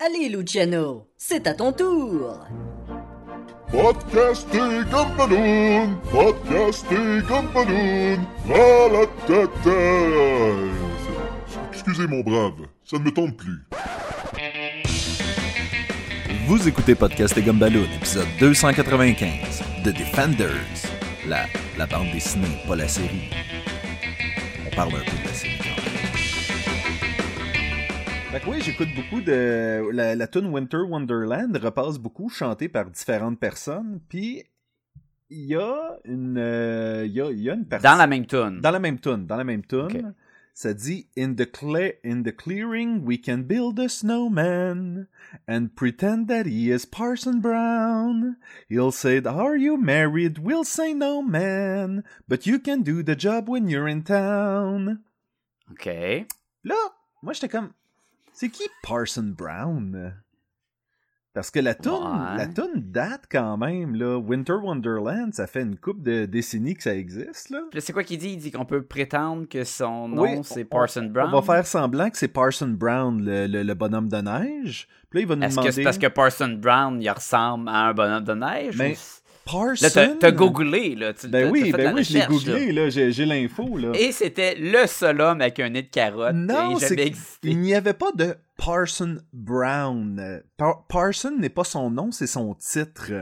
Allez, Luciano, c'est à ton tour. Podcasté Gumballoon, podcasté Gumballoon, à la tête. Excusez mon brave, ça ne me tente plus. Vous écoutez Podcast et Gumballoon, épisode 295, The Defenders. La, la bande dessinée, pas la série. On parle un peu de la série. Fait que oui, j'écoute beaucoup de... La, la tune Winter Wonderland repasse beaucoup, chantée par différentes personnes, puis il y a une... euh, Il y, a, y a une partie... Dans la même tune. Dans la même tune, dans la même tune, Ok. ça dit in the in the clearing we can build a snowman and pretend that he is Parson Brown. He'll say, "Are you married?" We'll say, "No, man, but you can do the job when you're in town." OK. Là, moi j'étais comme, c'est qui Parson Brown? Parce que la tune, Ouais. la tune date quand même là. Winter Wonderland, ça fait une couple de décennies que ça existe là. C'est quoi qu'il dit? Il dit qu'on peut prétendre que son nom, Oui, c'est on- Parson Brown. On va faire semblant que c'est Parson Brown, le, le- le bonhomme de neige. Puis là, il va nous Est-ce demander... que c'est parce que Parson Brown, il ressemble à un bonhomme de neige? Mais ou- Parson... Là, t'as t'as googlé, là. Tu, Ben t'as- oui, ben oui, je l'ai là. googlé, là. J'ai j'ai l'info, là. Et c'était le seul homme avec un nez de carotte Non, il n'y avait pas de Parson Brown. Par- Parson n'est pas son nom, c'est son titre.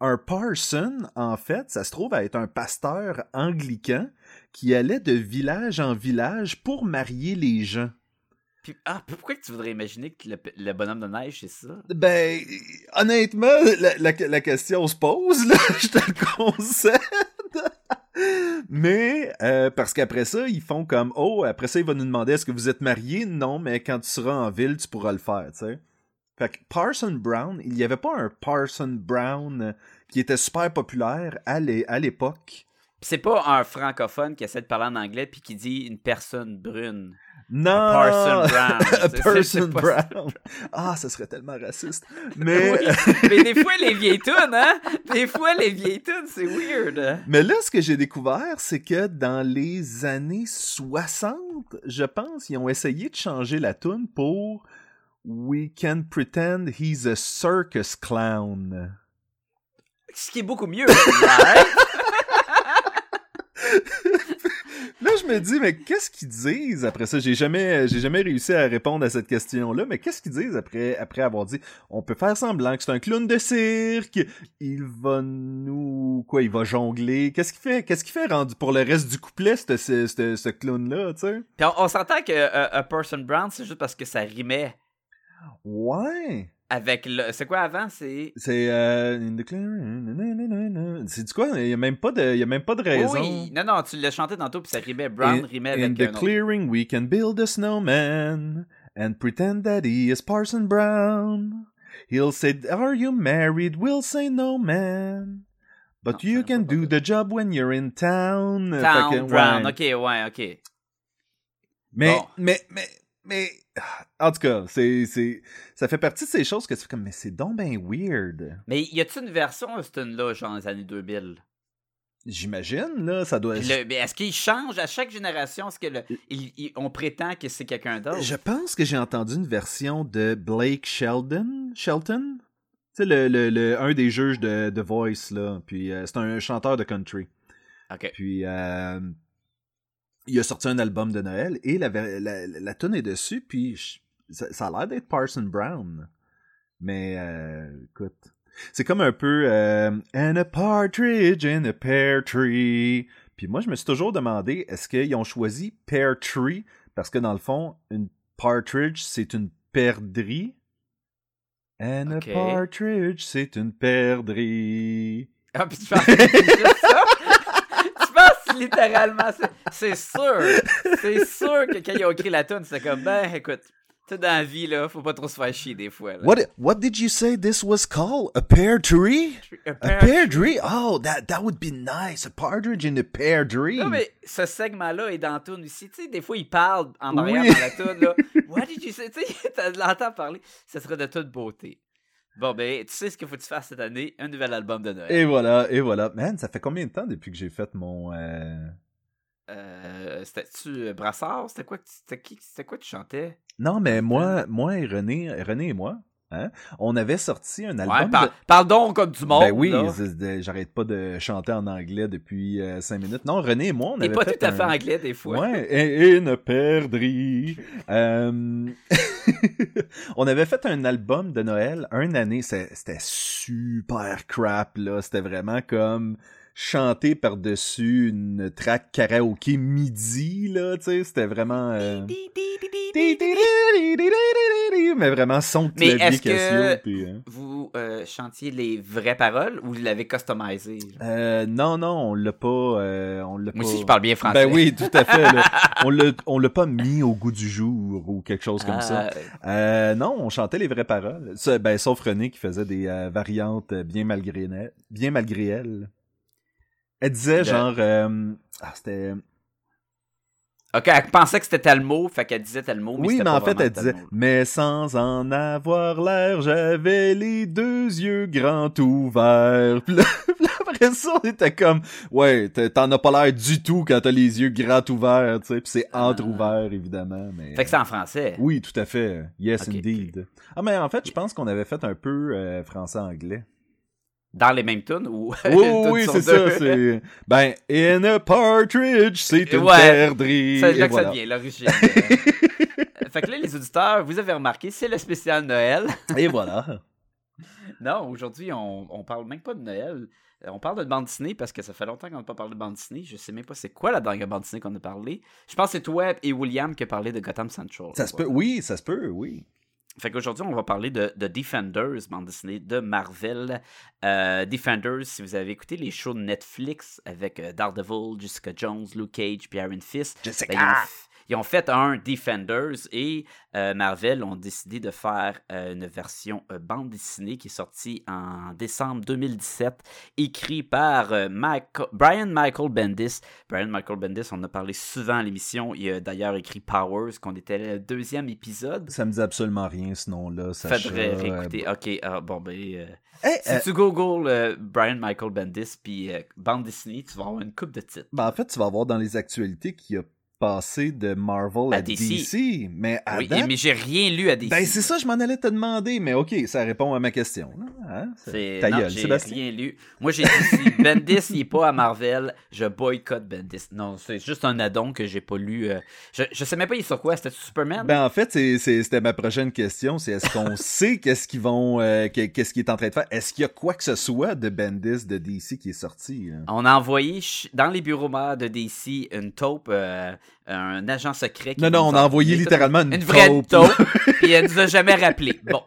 Un parson, en fait, ça se trouve à être un pasteur anglican qui allait de village en village pour marier les gens. Puis- ah, pourquoi tu voudrais imaginer que le, le bonhomme de neige, c'est ça? Ben, honnêtement, la, la- la question se pose, là, je te le concède. Mais, euh, parce qu'après ça, ils font comme, oh, après ça, il va nous demander, est-ce que vous êtes mariés? Non, mais quand tu seras en ville, tu pourras le faire, tu sais. Fait que Parson Brown, il n'y avait pas un Parson Brown qui était super populaire à l'é- à l'époque. C'est pas un francophone qui essaie de parler en anglais puis qui dit une personne brune. Non! Parson Brown. A Parson ça. Brown. Ah, ça serait tellement raciste. Mais... Oui, mais des fois, les vieilles tunes, hein? Des fois, les vieilles tunes, c'est weird. Mais là, ce que j'ai découvert, c'est que dans les années 60, je pense, ils ont essayé de changer la tune pour We can pretend he's a circus clown. Ce qui est beaucoup mieux. je me dis, mais qu'est-ce qu'ils disent après ça? J'ai jamais, j'ai jamais réussi à répondre à cette question-là, mais qu'est-ce qu'ils disent après, après avoir dit, on peut faire semblant que c'est un clown de cirque, il va nous, quoi, il va jongler, qu'est-ce qu'il fait, qu'est-ce qu'il fait rendu pour le reste du couplet, ce, ce, ce, ce clown-là, tu sais? Puis on, on s'entend que euh, A Person Brown, c'est juste parce que ça rimait Ouais! Avec le. C'est quoi avant? C'est. C'est euh, in the. C'est du quoi? Il y a même pas de il y a même pas de raison. Oui, non, non, tu l'as chanté tantôt, puis ça rimait. Brown in, rimait in avec the un autre. clearing we can build a snowman and pretend that he is Parson Brown. He'll say, "Are you married?" We'll say, "No, man." But Non, you can do the job when you're in town. Town que, Brown, ouais. ok, ouais, ok. Mais, Bon. mais, mais, mais, en tout cas, c'est, c'est, ça fait partie de ces choses que tu fais comme, mais c'est donc ben weird. Mais y a-tu une version de ce tune-là, genre dans les années 2000? J'imagine, là, ça doit le- mais est-ce qu'il change à chaque génération? Est-ce que le- il- il- on prétend que c'est quelqu'un d'autre? Je pense que j'ai entendu une version de Blake Sheldon. Shelton? Tu sais, le, le, le- un des juges de, de Voice, là. Puis euh, c'est un chanteur de country. Ok. Puis euh, il a sorti un album de Noël et la, la, la, la tune est dessus. Puis je- ça, ça a l'air d'être Parson Brown. Mais euh, écoute. C'est comme un peu euh, And a partridge in a pear tree. Puis moi, je me suis toujours demandé, est-ce qu'ils ont choisi pear tree? Parce que dans le fond, une partridge, c'est une perdrix. And Ok. a partridge, c'est une perdrix. Ah, puis tu juste ça? littéralement, c'est- c'est sûr, c'est sûr que quand ils ont écrit la tune, c'est comme, ben, écoute, tu sais, dans la vie, là, faut pas trop se faire chier des fois. Là. What what did you say this was called? A pear tree? Un A pear- pear tree? Oh, that that would be nice. A partridge in a pear tree. Non, mais ce segment-là est dans la tune aussi. Tu sais, des fois, ils parlent en arrière Oui. dans la tune, là. What did you say? Tu sais, tu l'entends parler. Ça serait de toute beauté. Bon, ben, tu sais ce qu'il faut que tu fasses cette année? Un nouvel album de Noël. Et voilà, et voilà. Man, ça fait combien de temps depuis que j'ai fait mon euh, Euh, C'était-tu euh, Brassard? C'était quoi, que tu- qui- quoi que tu chantais? Non, mais moi, moi et René, René et moi, Hein? On avait sorti un album. Ouais, par- de- donc comme du monde. Ben oui, j'arrête pas de chanter en anglais depuis euh, cinq minutes. Non, René et moi, on avait pas fait tout à fait un- anglais des fois. Ouais, et, et ne perdri. Euh, on avait fait un album de Noël, un année, c'était super crap, là. C'était vraiment comme chanter par-dessus une track karaoké midi, là, tu sais. C'était vraiment... euh, Mais vraiment son de Mais clavier est-ce que- puis, hein. Vous euh, chantiez les vraies paroles ou vous l'avez customisé? Euh, non, non, on l'a pas... euh, on l'a Moi pas... aussi, je parle bien français. Ben oui, tout à fait. là. on l'a, on l'a pas mis au goût du jour ou quelque chose comme ça. Ah, Euh, non, on chantait les vraies paroles. Ben, sauf René qui faisait des euh, variantes euh, bien malgré, elle- bien malgré elle. Elle disait genre, euh, ah, c'était, Ok, elle pensait que c'était tel mot, fait qu'elle disait tel mot. Mais oui, mais en fait, elle disait, mais sans en avoir l'air, j'avais les deux yeux grands ouverts. Puis là, puis après ça, on était comme, ouais, t'en as pas l'air du tout quand t'as les yeux grands ouverts, tu sais. Puis c'est Ah. entre ouverts évidemment, mais. Fait que c'est en français. Oui, tout à fait. Yes, indeed. Ah, mais en fait, je pense qu'on avait fait un peu euh, français-anglais. Dans les mêmes tunes ou. Oui, toutes oui, c'est ça. C'est... Ben, in a partridge, c'est une Ouais. perdrix. C'est là que voilà. ça devient, l'origine. Euh, fait que là, les auditeurs, vous avez remarqué, c'est le spécial Noël. Et voilà. Non, aujourd'hui, on, on parle même pas de Noël. Euh, On parle de bande dessinée parce que ça fait longtemps qu'on n'a pas parlé de bande dessinée. Je sais même pas c'est quoi la dernière bande dessinée qu'on a parlé. Je pense que c'est toi et William qui a parlé de Gotham Central. Ça se peut, oui, ça se peut, oui. Fait qu'aujourd'hui, on va parler de, de Defenders, bande dessinée de Marvel. Euh, Defenders, si vous avez écouté les shows de Netflix avec euh, Daredevil, Jessica Jones, Luke Cage Iron Fist, ben, ils, ont, fait un Defenders et euh, Marvel ont décidé de faire euh, une version euh, bande dessinée qui est sortie en décembre 2017, écrit par euh, Michael- Brian Michael Bendis. Brian Michael Bendis, on en a parlé souvent à l'émission. Il a d'ailleurs écrit Powers, qu'on était le deuxième épisode. Ça me dit absolument rien, ce nom-là. Faudrait réécouter. Ok, ah, bon, ben. hey, si tu googles Brian Michael Bendis puis bande dessinée, tu vas avoir une coupe de titres. ben, en fait, tu vas voir dans les actualités qu'il a passé de Marvel à, À DC. DC. Mais à oui, date- mais j'ai rien lu à DC. Ben, c'est ça, je m'en allais te demander. Mais OK, ça répond à ma question. Hein? C'est Ta non, gueule, j'ai Sébastien. rien lu. Moi, j'ai si Bendis il est pas à Marvel, je boycotte Bendis. Non, c'est juste un addon que j'ai pas lu. euh, Je, je sais même pas il est sur quoi? C'était Superman? Ben en fait, c'était ma prochaine question. C'est est-ce qu'on sait qu'est-ce qu'ils vont, euh, que- qu'est-ce qu'il est en train de faire? Est-ce qu'il y a quoi que ce soit de Bendis de DC qui est sorti là? On a envoyé dans les bureaux morts de DC une taupe, euh, un agent secret. qui Non, non, on a envoyé littéralement une, une vraie taupe, taupe, puis elle nous a jamais rappelé. Bon.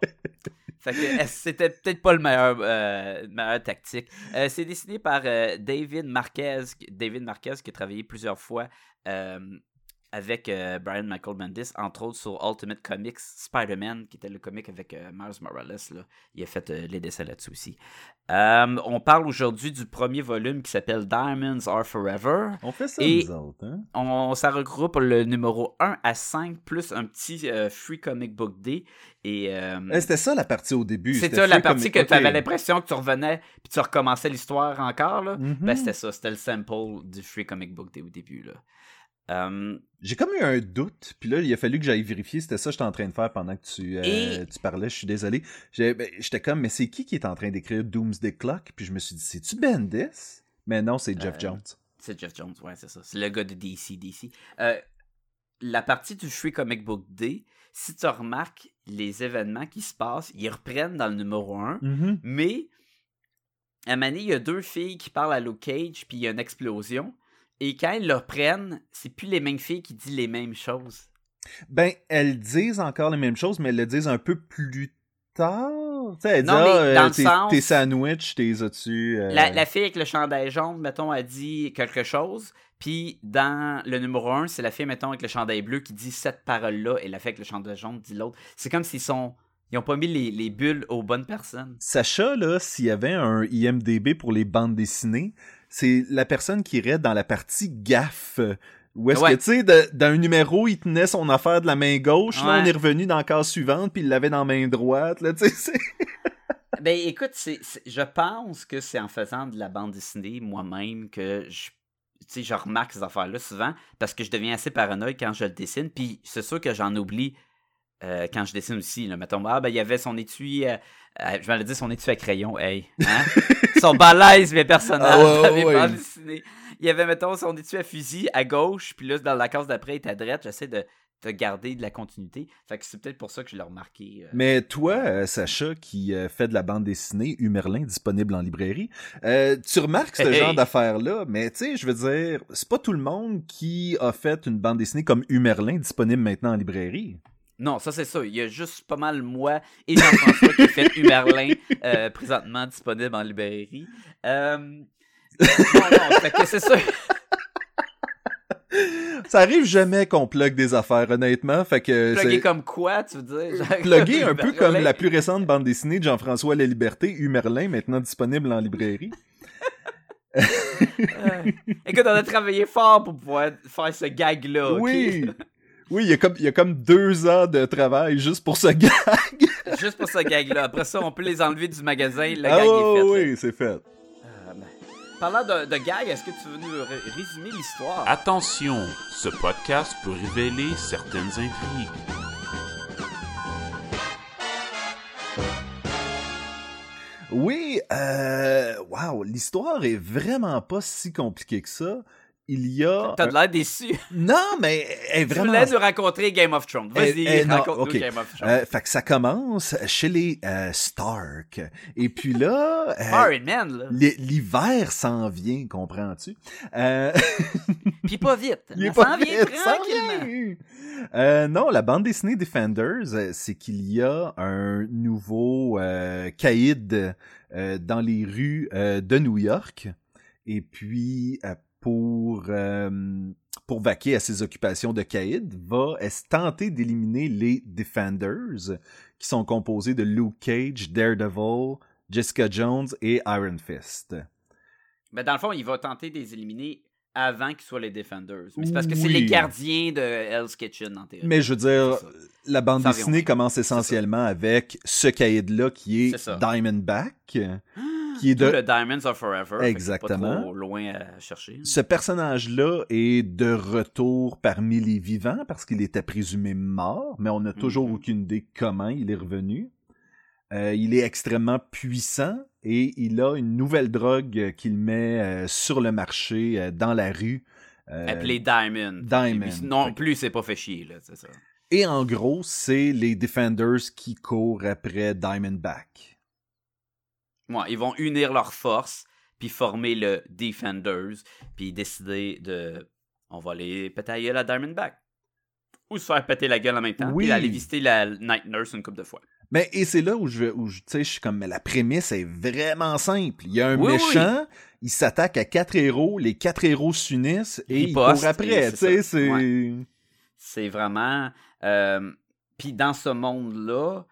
C'était peut-être pas le meilleur, euh, meilleure tactique? Euh, c'est dessiné par euh, David Marquez, David Marquez qui a travaillé plusieurs fois euh, avec euh, Brian Michael Bendis, entre autres sur Ultimate Comics Spider-Man, qui était le comic avec euh, Miles Morales. Là. Il a fait euh, les dessins là-dessus aussi. On parle aujourd'hui du premier volume qui s'appelle Diamonds Are Forever. On fait ça Et- nous autres, hein? On, ça regroupe le numéro 1 à 5 plus un petit Free Comic Book Day. Et Eh, C'était ça la partie au début. c'était la partie que tu avais l'impression que tu revenais puis tu recommençais l'histoire encore. Là. Mhm. Ben, c'était ça, c'était le sample du Free Comic Book Day au début. Là. Euh, J'ai comme eu un doute, puis là, il a fallu que j'aille vérifier. C'était ça que j'étais en train de faire pendant que tu, euh, Et- tu parlais. Je suis désolé. Ben, J'étais comme, mais c'est qui qui est en train d'écrire Doomsday Clock? Puis je me suis dit, c'est-tu Bendis? Mais non, c'est Jeff Euh, Jones. c'est Jeff Jones, ouais, c'est ça. C'est le gars de DC. DC. Euh, la partie du Free Comic Book Day, si tu remarques les événements qui se passent, ils reprennent dans le numéro 1. Mhm. Mais, à donné, il y a deux filles qui parlent à Luke Cage, puis il y a une explosion. Et quand ils le reprennent, c'est plus les mêmes filles qui disent les mêmes choses. Ben, elles disent encore les mêmes choses, mais elles le disent un peu plus tard. Tu sais, elles Non, disent, mais ah, euh, le tes, sens- tes sandwichs, tes as-tu... euh, La, la fille avec le chandail jaune, mettons, a dit quelque chose. Puis dans le numéro 1, c'est la fille, mettons, avec le chandail bleu qui dit cette parole-là. Et la fille avec le chandail jaune dit l'autre. C'est comme s'ils sont. Ils ont pas mis les, les bulles aux bonnes personnes. Sacha, là, s'il y avait un IMDB pour les bandes dessinées, c'est la personne qui irait dans la partie gaffe. Où est-ce Ouais. que, tu sais, de- dans un numéro, il tenait son affaire de la main gauche, là, on est revenu dans la case suivante, puis il l'avait dans la main droite, là, tu sais, Ben écoute, c'est, je pense que c'est en faisant de la bande dessinée moi-même que je, je remarque ces affaires-là souvent parce que je deviens assez paranoïaque quand je le dessine. Puis c'est sûr que j'en oublie euh, quand je dessine aussi, là, mettons, ah, ben, il y avait son étui, euh, euh, je vais le dire son étui à crayon, hey, hein? son balèze, mes personnages, Ah ouais, ouais. Il y avait, mettons, son étui à fusil à gauche, puis là, dans la case d'après, il était à droite, j'essaie de, de garder de la continuité. Fait que c'est peut-être pour ça que je l'ai remarqué. Mais toi, Sacha, qui fait de la bande dessinée Humerlin disponible en librairie, tu remarques ce hey. genre d'affaires-là, mais tu sais, je veux dire, c'est pas tout le monde qui a fait une bande dessinée comme Humerlin disponible maintenant en librairie. Non, ça c'est ça. Il y a juste pas mal moi et Jean-François qui fait Humerlin euh, présentement disponible en librairie. Euh... Non, non, fait que c'est ça. Ça arrive jamais qu'on plug des affaires, honnêtement, fait que Plugué c'est comme quoi, tu veux dire? Plugué un peu comme la plus récente bande dessinée de Jean-François La Liberté, Humerlin, maintenant disponible en librairie. Euh, Écoute, on a travaillé fort pour pouvoir faire ce gag-là. Oui! Oui, il y, a comme, il y a comme deux ans de travail juste pour ce gag. Juste pour ce gag-là. Après ça, on peut les enlever du magasin. Le ah gag est fait. oui, c'est fait. Euh, ben, Parlant de, de gag, est-ce que tu veux nous ré- résumer l'histoire? Attention, ce podcast peut révéler certaines intrigues. Oui, euh, wow, l'histoire est vraiment pas si compliquée que ça. Il y a... T'as de l'air déçu. Non, mais elle est Tu vraiment... voulais nous raconter Game of Thrones. Vas-y, raconte-nous ok. Game of Thrones. Euh, fait que ça commence chez les euh, Stark. Et puis là... euh, Iron Man, là. l'hi- L'hiver s'en vient, comprends-tu? Euh, Puis pas vite. il est Ça pas en vient tranquillement. Euh, non, la bande dessinée Defenders, euh, c'est qu'il y a un nouveau euh, caïd euh, dans les rues euh, de New York. Et puis, euh, pour, euh, pour vaquer à ses occupations de caïd, va tenter d'éliminer les Defenders, qui sont composés de Luke Cage, Daredevil, Jessica Jones et Iron Fist. Mais dans le fond, il va tenter de les éliminer avant qu'ils soient les Defenders. Mais c'est parce que c'est les gardiens de Hell's Kitchen, en théorie. Mais je veux dire, la bande dessinée commence essentiellement avec ce caïd-là qui est ça. Diamondback, qui est Tout de... le Diamonds are Forever. Exactement. Pas trop loin à chercher. Ce personnage-là est de retour parmi les vivants parce qu'il était présumé mort, mais on n'a toujours Mhm. aucune idée comment il est revenu. Euh, il est extrêmement puissant et il a une nouvelle drogue qu'il met euh, sur le marché, euh, dans la rue. euh, Appelé Diamond. Diamond. Puis Non plus, c'est pas fait chier, là, c'est ça. et en gros, c'est les Defenders qui courent après Diamondback. Ouais, ils vont unir leurs forces, puis former le Defenders, puis décider de. On va aller péter la gueule à Diamondback. Ou se faire péter la gueule en même temps, Oui. puis aller visiter la Night Nurse une couple de fois. Mais et c'est là où je où je- je suis comme mais la prémisse est vraiment simple. Il y a un Oui, méchant, il s'attaque à quatre héros, les quatre héros s'unissent et ils courent après, C'est vraiment. euh, Puis dans ce monde-là.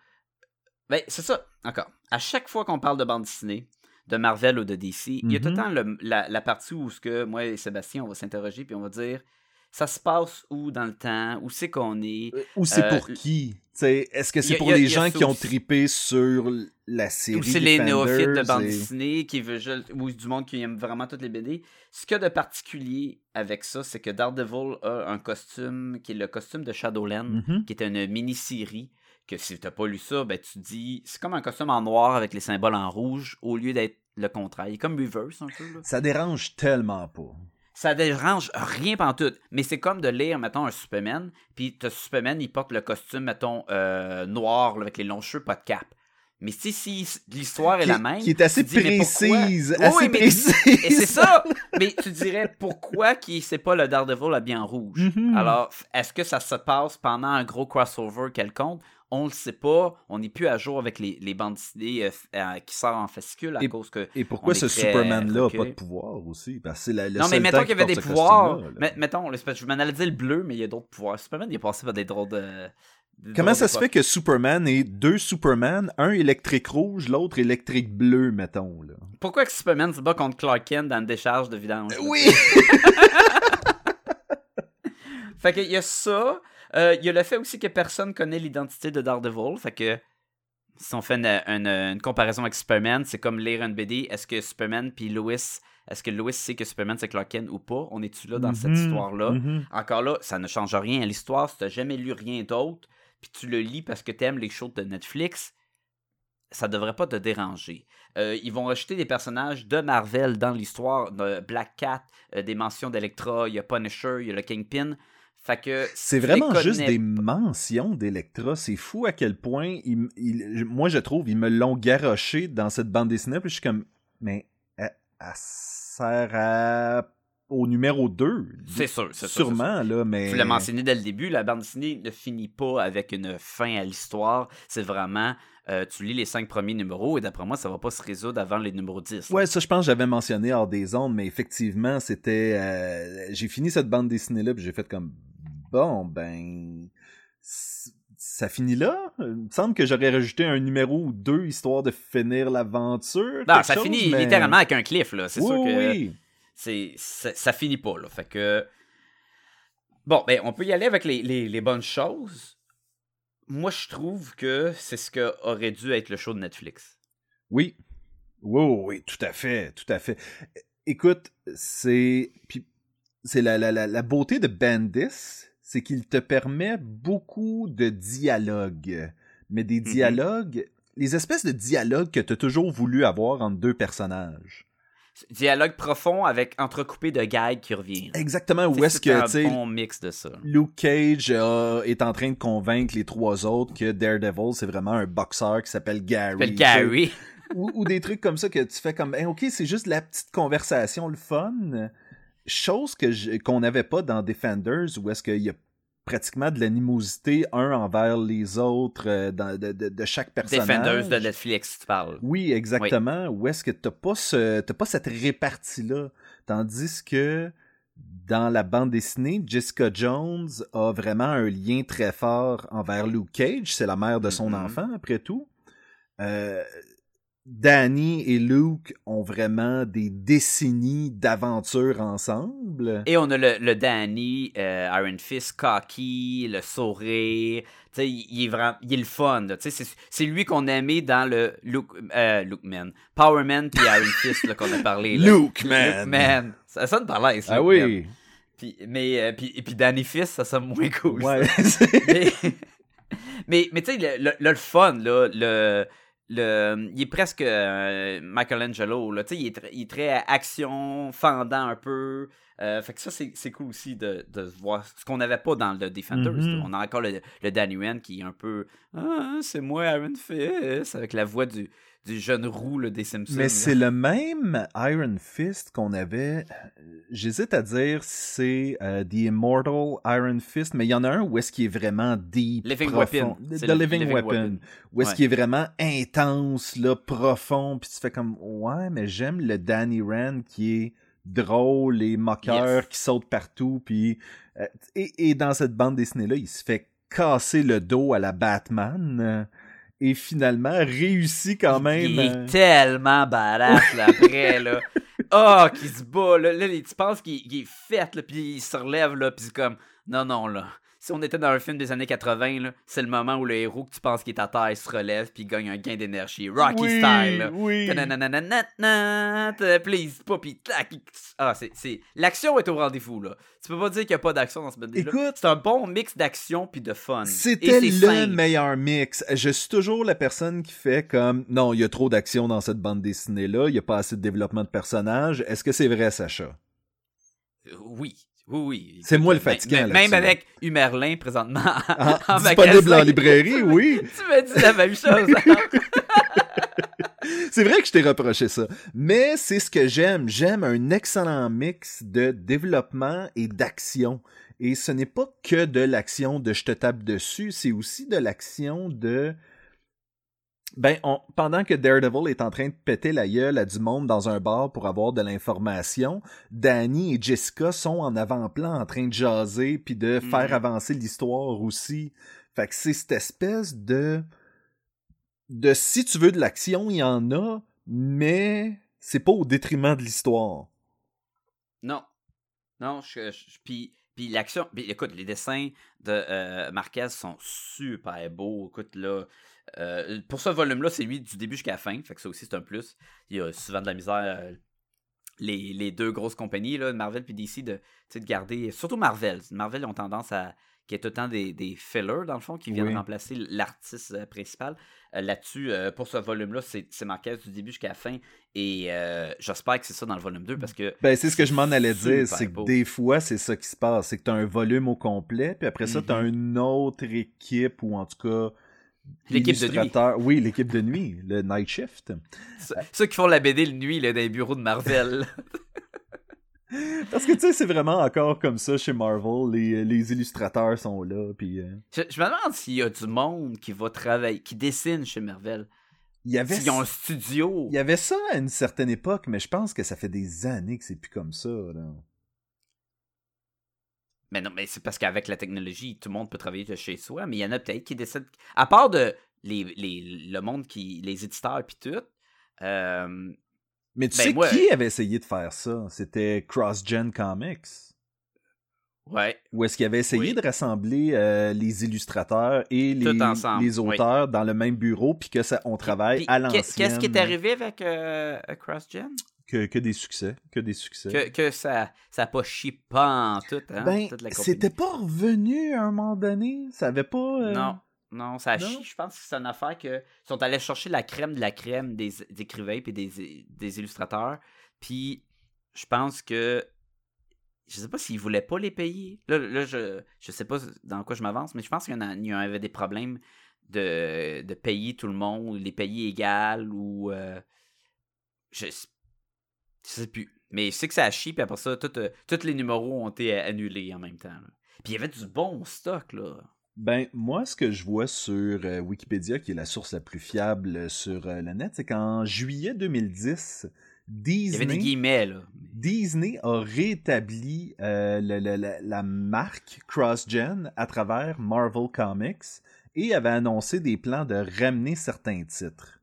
Ben, c'est ça, encore. À chaque fois qu'on parle de bande dessinée, de Marvel ou de DC, il y a tout le Mhm. temps le- la, la partie où ce que moi et Sébastien, on va s'interroger, puis on va dire ça se passe où dans le temps, où c'est qu'on est? ou c'est Euh, pour qui? Est-ce que c'est pour a- les gens qui ont tripé sur la série Ou c'est les néophytes de bande et- dessinée qui veut ou du monde qui aime vraiment toutes les BD. Ce qu'il y a de particulier avec ça, c'est que Daredevil a un costume qui est le costume de Shadowland, Mhm. qui était une mini-série que si t'as pas lu ça, ben tu dis c'est comme un costume en noir avec les symboles en rouge au lieu d'être le contraire. Il est comme reverse un peu. Là. Ça dérange tellement pas. Ça dérange rien pantoute, mais c'est comme de lire, mettons, un Superman, puis t'as Superman, il porte le costume, mettons, euh, noir, là, avec les longs cheveux, pas de cap. Mais si, si l'histoire est Qui, la même... qui est assez tu dis, pourquoi? précise, Oui, assez oui, mais- précise. Et c'est ça! Mais tu dirais, pourquoi qui c'est pas le Daredevil habillé en rouge? Mhm. Alors, est-ce que ça se passe pendant un gros crossover quelconque? On le sait pas. On n'est plus à jour avec les, les bandes dessinées euh, euh, qui sortent en fascicule à Et- cause que... Et pourquoi ce Superman-là a reculé. pas de pouvoir aussi? Parce que la, le non, mais mettons qu'il y avait des pouvoirs. là. Mettons, je m'en allais dire le bleu, mais il y a d'autres pouvoirs. Superman, il est passé par des drôles de. des Comment ça se fait que Superman est deux Superman, un électrique rouge, l'autre électrique bleu, mettons, là? Pourquoi que Superman se bat contre Clark Kent dans une décharge de vidange? Oui! Fait qu'il y a ça. Euh, Il y a le fait aussi que personne connaît l'identité de Daredevil. Fait que si on fait une, une- une comparaison avec Superman, c'est comme lire une BD. Est-ce que Superman puis Lois, est-ce que Lois sait que Superman c'est Clark Kent ou pas? On est-tu là dans cette Mhm, histoire-là? mhm. Encore là, ça ne change rien à l'histoire. Si t'as jamais lu rien d'autre, puis tu le lis parce que tu aimes les shows de Netflix, ça devrait pas te déranger. Euh, ils vont rajouter des personnages de Marvel dans l'histoire, de Black Cat, euh, des mentions d'Electra, il y a Punisher, il y a le Kingpin. Fait que c'est vraiment juste des mentions d'Electra. C'est fou à quel point, il- il- moi je trouve, ils me l'ont garoché dans cette bande dessinée. Puis je suis comme, mais elle, elle sert à- au numéro 2. C'est sûr, c'est sûr, Sûrement, là, mais. Tu l'as mentionné dès le début, la bande dessinée ne finit pas avec une fin à l'histoire. C'est vraiment, euh, tu lis les cinq premiers numéros et d'après moi, ça va pas se résoudre avant les numéros 10. Ouais, ça, je pense que j'avais mentionné hors des ondes, mais effectivement, c'était. euh, j'ai fini cette bande dessinée-là, puis j'ai fait comme. Bon, ben. Ça finit là? Il me semble que j'aurais rajouté un numéro ou deux histoire de finir l'aventure. Non, ça chose, finit mais- littéralement avec un cliff, là. C'est Oui, sûr que oui. c'est, ça, ça finit pas, là. Fait que. Bon, ben, on peut y aller avec les, les- les bonnes choses. Moi, je trouve que c'est ce que aurait dû être le show de Netflix. Oui. Oui, oui, oui, tout à fait, tout à fait. Écoute, c'est puis c'est la, la, la, la beauté de Bendis, c'est qu'il te permet beaucoup de dialogues, mais des dialogues, les espèces de dialogues que tu as toujours voulu avoir entre deux personnages. Dialogue profond avec entrecoupé de gags qui reviennent. Exactement, où est-ce c'est que, tu sais, bon mix de ça. Luke Cage euh, est en train de convaincre les trois autres que Daredevil, c'est vraiment un boxeur qui s'appelle Gary. Gary. ou, ou des trucs comme ça que tu fais comme Hey, ok c'est juste la petite conversation le fun chose que qu'on n'avait pas dans Defenders où est-ce qu'il y a pratiquement de l'animosité un envers les autres euh, dans- de, de- de chaque personnage Defenders de Netflix, tu parles. oui exactement où est-ce que t'as pas ce t'as pas cette répartie là tandis que dans la bande dessinée, Jessica Jones a vraiment un lien très fort envers Luke Cage. C'est la mère de son Mhm. enfant, après tout. Euh, Danny et Luke ont vraiment des décennies d'aventure ensemble. Et on a le, le Danny, euh, Iron Fist, cocky, le sourire. Tu sais, il, est vraiment, il est le fun. là. Tu sais, C'est c'est lui qu'on aimait dans le Luke, euh, Luke Man. Power Man puis Iron Fist qu'on a parlé. là. Luke, man! Luke Man. Ça sonne par là, Ah oui! Puis, mais, euh, puis, et puis Danny Fist, ça sonne moins cool. Ouais, mais, mais, mais tu sais, le, le, le fun, là, le, le, il est presque euh, Michelangelo, là, tu sais, il, est il est très action, fendant un peu. Euh, fait que ça, c'est cool aussi de, de voir ce qu'on n'avait pas dans le Defenders. Mhm. là. On a encore le, le Rand qui est un peu Ah, c'est moi, Iron Fist, avec la voix du, du jeune roux là, des Simpsons. Mais c'est le même Iron Fist qu'on avait. J'hésite à dire si c'est euh, The Immortal Iron Fist, mais il y en a un où est-ce qu'il est vraiment deep, Living profond. Weapon. The, C'est The le Living, Living Weapon. Weapon. Où est-ce Ouais. qu'il est vraiment intense, là, profond, puis tu fais comme ouais, mais j'aime le Danny Rand qui est drôle et moqueur, Yes. qui saute partout, puis euh, et, et dans cette bande dessinée là, il se fait casser le dos à la Batman. Et finalement réussit quand même. Il est euh, tellement badass là, après là. Oh, qui se bat là, là tu penses qu'il qu'il est fait là, puis il se relève là, puis c'est comme non non là. Si on était dans un film des années 80 là, c'est le moment où le héros que tu penses qu'il est à terre il se relève puis il gagne un gain d'énergie, Rocky oui, style là. Oui. Please, tac, il- Ah, c'est, c'est... L'action est au rendez-vous, là. Tu peux pas dire qu'il n'y a pas d'action dans ce bande là c'est un bon mix d'action puis de fun. C'était le simple. meilleur mix. Je suis toujours la personne qui fait comme non, il y a trop d'action dans cette bande dessinée là, il y a pas assez de développement de personnages. Est-ce que c'est vrai, Sacha? Euh, Oui, oui, oui. C'est moi le fatigant, Même, même avec Humerlin présentement Ah, en Disponible magasin. en librairie, oui. tu me dis la même chose. hein? C'est vrai que je t'ai reproché ça, mais c'est ce que j'aime. J'aime un excellent mix de développement et d'action. Et ce n'est pas que de l'action de je te tape dessus, c'est aussi de l'action de Ben, on- pendant que Daredevil est en train de péter la gueule à du monde dans un bar pour avoir de l'information, Danny et Jessica sont en avant-plan en train de jaser puis de Mhm. faire avancer l'histoire aussi. Fait que c'est cette espèce de de si tu veux de l'action, il y en a, mais c'est pas au détriment de l'histoire. non. Non, je, je- puis, puis l'action. écoute, les dessins de euh, Marquez sont super beaux. Écoute, là. Euh, pour ce volume-là, c'est lui du début jusqu'à la fin. Fait que ça aussi, c'est un plus. Il y a souvent de la misère. euh, les, les deux grosses compagnies, là, Marvel puis DC, de, de garder. Surtout Marvel. Marvel ont tendance à qui est autant des, des fillers, dans le fond, qui viennent Oui. remplacer l'artiste euh, principal. Là-dessus, pour ce volume-là, c'est marqué du début jusqu'à la fin. Et j'espère que c'est ça dans le volume 2 parce que. Ben, c'est ce que je m'en allais dire, c'est que des fois, c'est ça qui se passe. C'est que tu as un volume au complet, puis après ça, tu as Mhm. une autre équipe, ou en tout cas. L'équipe de nuit. Oui, l'équipe de nuit, le Night Shift. Ceux, ceux qui font la BD le nuit là, dans les bureaux de Marvel. Parce que tu sais, c'est vraiment encore comme ça chez Marvel. Les, les illustrateurs sont là, puis. euh, je, je me demande s'il y a du monde qui va travailler, qui dessine chez Marvel. Il y avait ont un studio. Il y avait ça à une certaine époque, mais je pense que ça fait des années que c'est plus comme ça. Là. Mais non, mais c'est parce qu'avec la technologie, tout le monde peut travailler de chez soi, mais il y en a peut-être qui décident. À part de les, les, le monde qui. les éditeurs puis tout. euh, Mais tu Ben, sais moi- qui avait essayé de faire ça? C'était CrossGen Comics. ouais. Où est-ce qu'il avait essayé Oui. de rassembler euh, les illustrateurs et les, les auteurs dans le même bureau, puis que ça, on travaille Puis, à l'ancienne. Qu'est-ce qui est arrivé avec euh, CrossGen? Que, que des succès. Que des succès. Que, que ça ça pas chié pas en tout, hein? ben, toute la compagnie. c'était pas revenu à un moment donné? Ça avait pas. euh, Non, non, ça chié. Je pense que c'est une affaire que ils sont allés chercher la crème de la crème des, des écrivains et des, des illustrateurs. Puis je pense que je sais pas s'ils voulaient pas les payer. Là, là je, je sais pas dans quoi je m'avance, mais je pense qu'il y, en a- il y avait des problèmes de, de payer tout le monde, les payer égal ou euh, je, je sais plus. Mais je sais que ça a chié, puis après ça, euh, tous les numéros ont été annulés en même temps. là. Puis il y avait du bon stock, là. Ben, moi, ce que je vois sur euh, Wikipédia, qui est la source la plus fiable sur euh, le net, c'est qu'en juillet 2010, Il y avait des Disney, guillemets, là. Disney a rétabli euh, le- le- la, la marque CrossGen à travers Marvel Comics et avait annoncé des plans de ramener certains titres.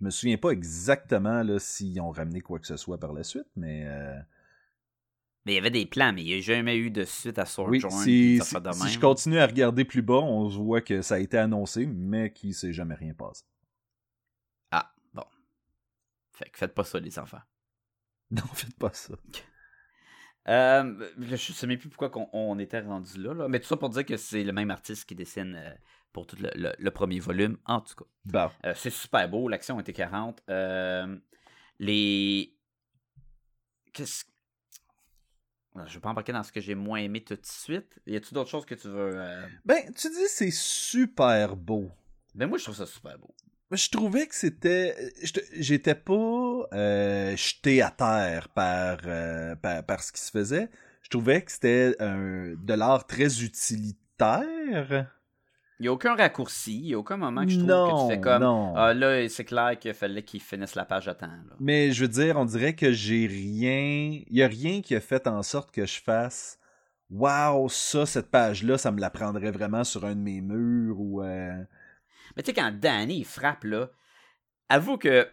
Je me souviens pas exactement s'ils ont ramené quoi que ce soit par la suite, mais euh, Mais il y avait des plans, mais il n'y a jamais eu de suite à Sword oui, Joint. si, si- je continue à regarder plus bas, on voit que ça a été annoncé, mais qu'il s'est jamais rien passé. Ah, bon. Fait que faites pas ça, les enfants. Non, faites pas ça. Euh, je ne sais même plus pourquoi on était rendu là, là. Mais tout ça pour dire que c'est le même artiste qui dessine euh, pour tout le, le- le premier volume, en tout cas. Bon. Euh, c'est super beau, l'action était 40. Euh, les. Qu'est-ce. Ah, Je vais pas embarquer dans ce que j'ai moins aimé tout de suite. Y a-tu d'autres choses que tu veux. Ben, tu dis c'est super beau. Ben, moi, je trouve ça super beau. Je trouvais que c'était. j'étais- pas euh, jeté à terre par, euh, par, par ce qui se faisait. Je trouvais que c'était de l'art très utilitaire. Il n'y a aucun raccourci, il n'y a aucun moment que je trouve non, que tu fais comme. non. Ah là, c'est clair qu'il fallait qu'il finisse la page à temps. Là. Mais je veux dire, on dirait que j'ai rien. Il y a rien qui a fait en sorte que je fasse. Waouh, ça, cette page-là, ça me la prendrait vraiment sur un de mes murs ou. euh, Mais tu sais, quand Danny il frappe, là, avoue que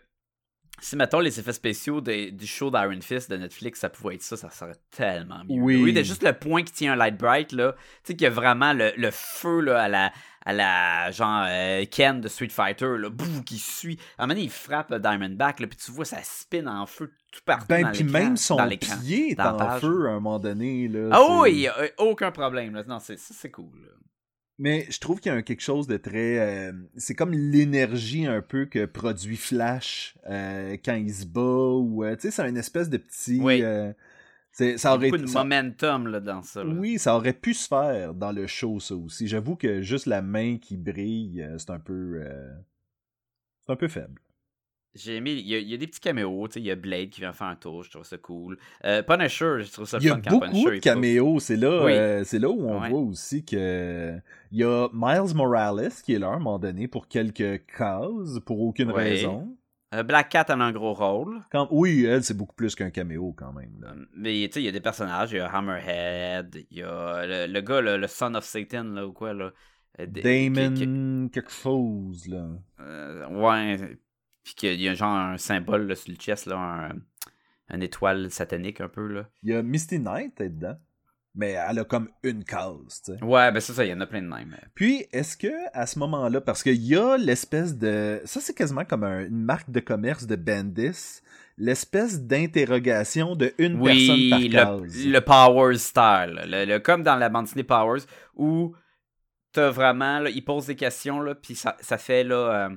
si, mettons, les effets spéciaux des- du show d'Iron Fist de Netflix, ça pouvait être ça, ça serait tellement mieux. Oui. Oui, juste le point qui tient un light bright, là, tu sais, qu'il y a vraiment le, le feu, là, à la, à la genre, euh, Ken de Street Fighter, là, boum, qui suit. À un moment donné, il frappe Diamondback, là, puis tu vois, ça spin en feu tout partout Ben, dans puis même son dans pied est en feu à un moment donné. Là, Ah oui, euh, aucun problème, là. Non, c'est, ça, c'est cool, là. Mais je trouve qu'il y a un- quelque chose de très. euh, c'est comme l'énergie un peu que produit Flash euh, quand il se bat ou. euh, tu sais, c'est une espèce de petit. Oui. euh, c'est- ça Il y a aurait beaucoup de ça- momentum, là, dans ça, là. Oui, ça aurait pu se faire dans le show, ça aussi. J'avoue que juste la main qui brille, euh, c'est un peu. euh, c'est un peu faible. J'ai aimé, il y, a, il y a des petits caméos, tu sais, il y a Blade qui vient faire un tour, je trouve ça cool. Euh, Punisher, je trouve ça Il y a Punisher beaucoup de caméos. C'est là, Oui. euh, c'est là où on Ouais. voit aussi que il y a Miles Morales qui est là à un moment donné pour quelques cases, pour aucune Ouais. raison. Euh, Black Cat a un gros rôle. Quand, oui, elle, c'est beaucoup plus qu'un caméo quand même. là. Euh, Mais tu sais, il y a des personnages, il y a Hammerhead, il y a le, le gars, le, le Son of Satan, là, ou quoi, là. euh, Damon qui- qui- quelque chose, là. ouais. Puis qu'il y a genre un symbole là, sur le chest, là, un, un étoile satanique un peu, là. Il y a Misty Knight est dedans. Mais elle a comme une case, tu sais. Ouais, ben c'est ça, il y en a plein de même. Puis, est-ce que à ce moment-là, parce qu'il y a l'espèce de... Ça, c'est quasiment comme un- une marque de commerce de Bendis, l'espèce d'interrogation de une Oui, personne par le, case. le Powers style. Le, le- comme dans la bande dessinée Powers, où t'as vraiment, là, il pose des questions, là, puis ça, ça fait, là... euh,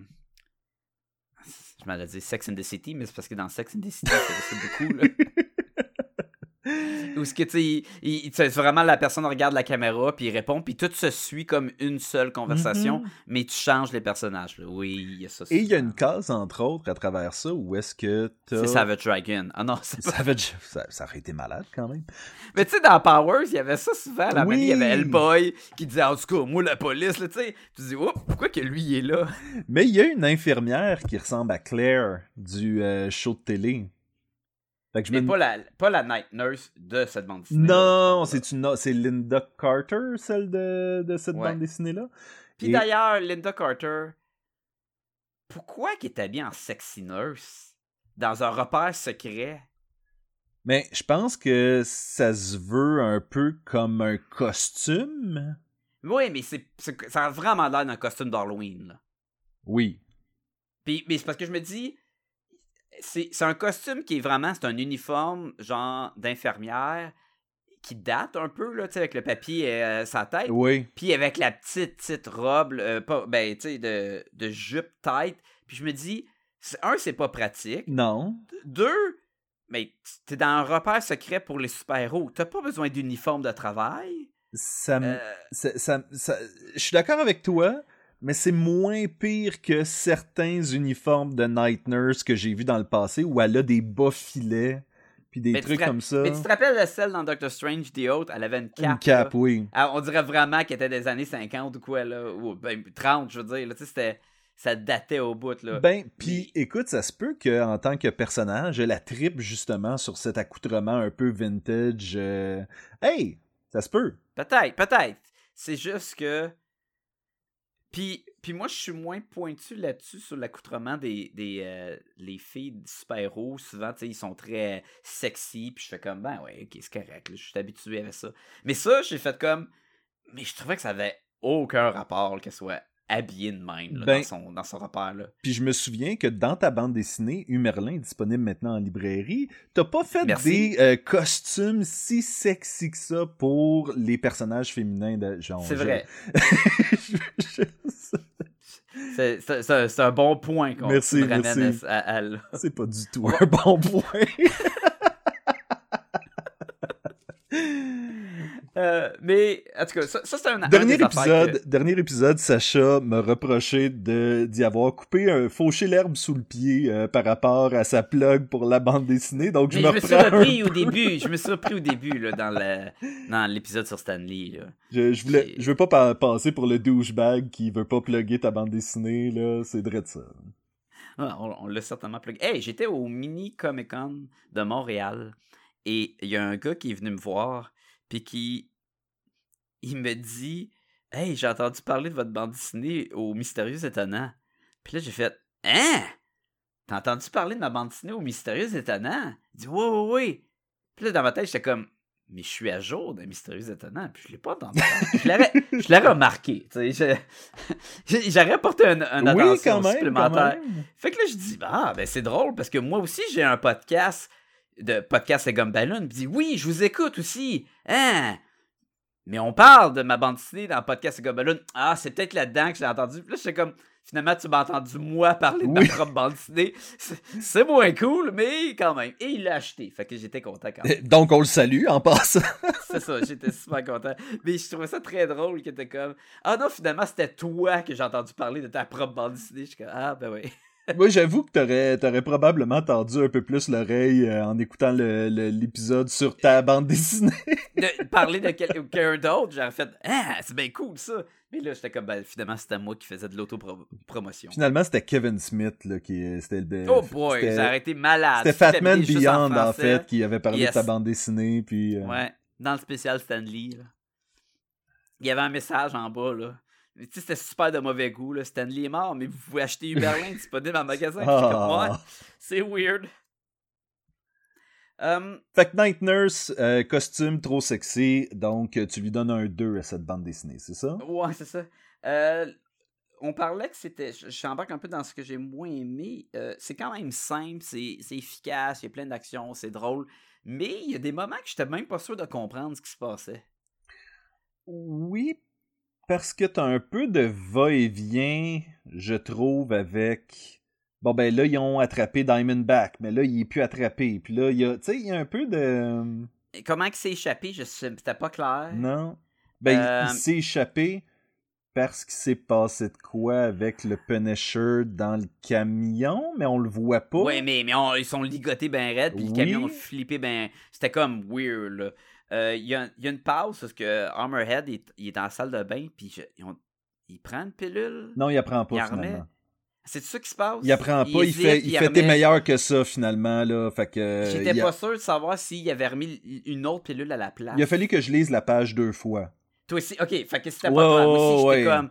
je m'allais dire Sex and the City, mais c'est parce que dans Sex and the City, c'est beaucoup, là. Où ce que, tu sais, vraiment la personne regarde la caméra, puis il répond, puis tout se suit comme une seule conversation, Mhm. mais tu changes les personnages. là. Oui, il y a ça. Et il y a une case, entre autres, à travers ça, où est-ce que. C'est Savage Dragon. Ah non, c'est pas... Savage... Ça, ça aurait été malade, quand même. Mais tu sais, dans Powers, il y avait ça souvent. La Oui. il y avait Hellboy qui disait, en tout cas, moi, la police, là, tu sais. Tu dis, oh, pourquoi que lui, il est là? Mais il y a une infirmière qui ressemble à Claire du euh, show de télé. Fait que je Mais me... pas la, pas la night nurse de cette bande dessinée. Non, c'est une... c'est Linda Carter, celle de, de cette Ouais. bande dessinée-là. Puis Et- d'ailleurs, Linda Carter, pourquoi qu'elle est habillée en sexy nurse dans un repère secret? Mais je pense que ça se veut un peu comme un costume. Oui, mais c'est, ça a vraiment l'air d'un costume d'Halloween. Oui. Puis, mais c'est parce que je me dis, c'est, un costume qui est vraiment, c'est un uniforme genre d'infirmière qui date un peu, là, tu sais, avec le papier euh, sa tête. Oui. Puis avec la petite, petite robe, euh, pas, ben, tu sais, de, de jupe tête. Puis je me dis, un, c'est pas pratique. Non. Deux, mais t'es dans un repère secret pour les super-héros. T'as pas besoin d'uniforme de travail. Ça, me- Euh, ça, ça- ça- je suis d'accord avec toi, mais c'est moins pire que certains uniformes de Night Nurse que j'ai vus dans le passé où elle a des bas filets puis des mais trucs comme ça. Mais tu te rappelles de celle dans Doctor Strange, The Oath, elle avait une cape. Une cape, là. oui. Ah, on dirait vraiment qu'elle était des années 50 ou quoi, là. Ou ben, 30, je veux dire. Là, tu sais, c'était... Ça datait au bout, là. Ben, puis écoute, ça se peut que en tant que personnage, elle a tripe justement sur cet accoutrement un peu vintage. euh, Hey, ça se peut. Peut-être, peut-être. C'est juste que. Puis, puis moi, je suis moins pointu là-dessus sur l'accoutrement des, des euh, les filles de super-héros. Souvent, tu sais, ils sont très sexy. Puis je fais comme, ben ouais, ok, c'est correct. je suis habitué avec ça. Mais ça, j'ai fait comme. Mais je trouvais que ça avait aucun rapport qu'elle soit habillée de même là, Ben- dans, son, dans son repère. Là. Puis je me souviens que dans ta bande dessinée, Humerlin disponible maintenant en librairie, t'as pas fait Merci. des euh, costumes si sexy que ça pour les personnages féminins de genre. C'est vrai. je- je- C'est, un bon point qu'on merci. à, à-. C'est pas du tout un bon point. Euh, mais, en tout cas, ça, ça, c'est un un Dernier affaires épisode, que- dernier épisode, Sacha me reprochait de d'y avoir coupé un fauché l'herbe sous le pied euh, par rapport à sa plug pour la bande dessinée. Donc je me je me suis un repris au début, je me suis repris au début là, dans le dans l'épisode sur Stanley. Là. Je, je voulais, J'ai- je veux pas pa- passer pour le douchebag qui veut pas plugger ta bande dessinée là. C'est vrai de ça. Ah, on on l'a certainement plugué. Hey, j'étais au Mini Comic Con de Montréal et il y a un gars qui est venu me voir puis qui il me dit Hey, j'ai entendu parler de votre bande dessinée au Mystérieux Étonnant. Puis là, j'ai fait Hein? T'as entendu parler de ma bande dessinée au Mystérieux Étonnant Il dit Oui, oui, oui. Puis là, dans ma tête, j'étais comme mais je suis à jour d'un mystérieux étonnant, puis je l'ai pas entendu. je l'aurais, remarqué, J'aurais apporté un, un oui, attention quand même, quand supplémentaire. même. Fait que là, je dis, ah, ben c'est drôle parce que moi aussi, j'ai un podcast de podcast et gomme ballon. Puis dit, oui, je vous écoute aussi. Hein? Mais on parle de ma bande dessinée dans podcast et gomme ballon. Ah, c'est peut-être là-dedans que j'ai entendu. Puis là, j'étais comme, finalement, tu m'as entendu moi parler de Oui. ma propre bande dessinée. C'est- moins cool, mais quand même. Et il l'a acheté. Fait que j'étais content quand même. Donc on le salue en passant. C'est ça, j'étais super content. Mais je trouvais ça très drôle qu'il était comme, ah non, finalement, c'était toi que j'ai entendu parler de ta propre bande dessinée. Je suis comme, ah, ben oui. Moi, j'avoue que t'aurais, t'aurais probablement tendu un peu plus l'oreille euh, en écoutant le- le- l'épisode sur ta bande dessinée. de parler de quel- quelqu'un d'autre, j'aurais fait Ah, c'est bien cool ça. Mais là, j'étais comme ben, finalement, c'était moi qui faisais de l'autopromotion. Finalement, c'était Kevin Smith là, qui c'était le. Oh boy, j'ai arrêté malade. C'était Fatman Beyond en, fait qui avait parlé Yes. de ta bande dessinée puis. euh, Ouais, dans le spécial Stanley. là. Il y avait un message en bas là. Mais Tu sais, c'était super de mauvais goût. Là. Stanley est mort, mais vous pouvez acheter Uberlin disponible en magasin. Ouais, c'est weird. Euh, Fait que Night Nurse, euh, costume trop sexy, donc tu lui donnes un 2 à cette bande dessinée, c'est ça? ouais, c'est ça. Euh, on parlait que c'était. Je, je t'embarque un peu dans ce que j'ai moins aimé. Euh, c'est quand même simple, c'est c'est efficace, il y a plein d'actions, c'est drôle. Mais il y a des moments que j'étais même pas sûr de comprendre ce qui se passait. Oui, parce que t'as un peu de va-et-vient, je trouve, avec. Bon, ben là, ils ont attrapé Diamondback, mais là, il est plus attrapé. Puis là, il y a, tu sais, il y a un peu de. Comment il s'est échappé, je sais, c'était pas clair. Non. Ben, il- Euh, il s'est échappé parce qu'il s'est passé de quoi avec le Punisher dans le camion, mais on le voit pas. Ouais, mais, mais on- ils sont ligotés ben raide, puis le camion flippé ben. C'était comme weird, là. Euh, Il y, a, il y a une pause parce que Armorhead il, est- il est dans la salle de bain, puis il prend une pilule? Non, il apprend pas Il finalement. C'est ça qui se passe? Il apprend pas, il hésite, fait, il fait remet? t'es meilleur que ça finalement là. Fait que. J'étais il, a, pas sûr de savoir s'il avait remis une autre pilule à la place. il a fallu que je lise la page deux fois. Toi aussi, ok, fait que c'était pas. Moi aussi, j'étais ouais. comme.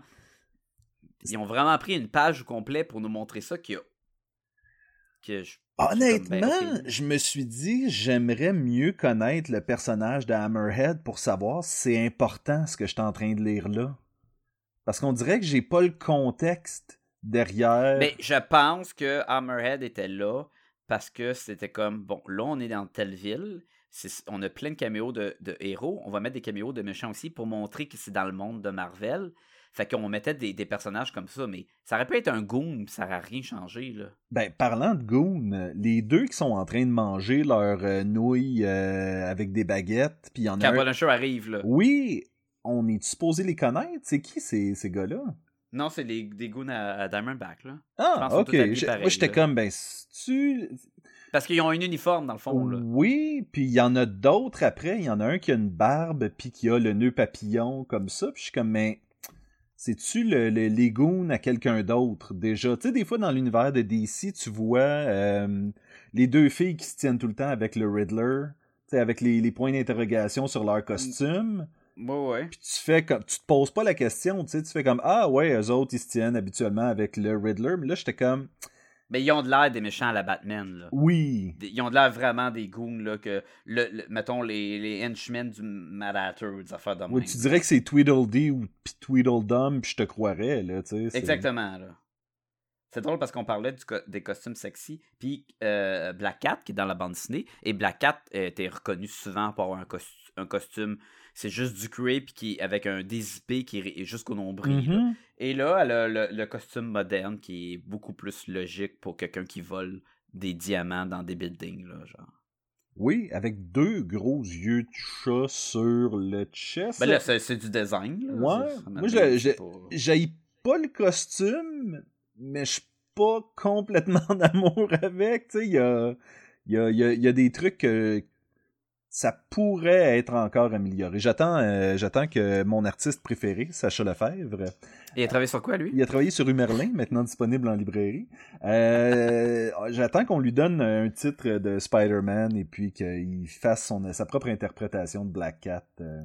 Ils ont vraiment pris une page au complet pour nous montrer ça que. que je... Honnêtement, Ben, ok. je me suis dit, j'aimerais mieux connaître le personnage de Hammerhead pour savoir si c'est important ce que je suis en train de lire là. Parce qu'on dirait que j'ai pas le contexte derrière. Mais je pense que Hammerhead était là parce que c'était comme bon, là on est dans telle ville, on a plein de caméos de, de héros, on va mettre des caméos de méchants aussi pour montrer que c'est dans le monde de Marvel. Fait qu'on mettait des, des personnages comme ça, mais ça aurait pu être un goon, ça aurait rien changé là. Ben, parlant de Goon, les deux qui sont en train de manger leurs euh, nouilles euh, avec des baguettes, puis il y en a Quand un... Punisher arrive là. Oui, on est supposé les connaître? C'est qui ces, ces gars-là? Non, c'est les, des goons à, à Diamondback là. Ah, ok. pareil, Moi, j'étais comme, ben, tu Parce qu'ils ont un uniforme dans le fond là. Oui, puis il y en a d'autres après. Il y en a un qui a une barbe, puis qui a le nœud papillon comme ça. Puis je suis comme, mais c'est-tu le, le, les goons à quelqu'un d'autre déjà? Tu sais, des fois dans l'univers de DC, tu vois euh, les deux filles qui se tiennent tout le temps avec le Riddler, tu sais, avec les, les points d'interrogation sur leur costume. Ouais, ouais. Puis tu fais comme, tu te poses pas la question, tu sais, tu fais comme, ah ouais, eux autres, ils se tiennent habituellement avec le Riddler. Mais là, j'étais comme, Mais ils ont de l'air des méchants à la Batman là. oui. Ils ont de l'air vraiment des goons, là, que, le, le- mettons, les, les henchmen du Mad Hatter ou des affaires de même. Oui, tu dirais que c'est Tweedledee ou Tweedledum, puis je te croirais, là, tu sais. Exactement, là. C'est drôle parce qu'on parlait du co- des costumes sexy, puis euh, Black Cat, qui est dans la bande dessinée, et Black Cat a été reconnu souvent pour avoir un, cos- un costume, c'est juste du puis qui, avec un dézippé qui est jusqu'au nombril. là. Mhm. Et là, elle a le, le costume moderne qui est beaucoup plus logique pour quelqu'un qui vole des diamants dans des buildings, là, genre. Oui, avec deux gros yeux de chat sur le chest. Ben là, c'est du design. Là. Ouais. Ça- ça Moi, je- pas- pas le costume, mais je suis pas complètement en amour avec. Tu sais, il y a, y, a, il y, a, il y a des trucs que ça pourrait être encore amélioré. J'attends euh, j'attends que mon artiste préféré, Sacha Lefebvre, Il a travaillé sur quoi, lui? Il a travaillé sur Humerlin, maintenant disponible en librairie. Euh, J'attends qu'on lui donne un titre de Spider-Man et puis qu'il fasse son, sa propre interprétation de Black Cat. euh,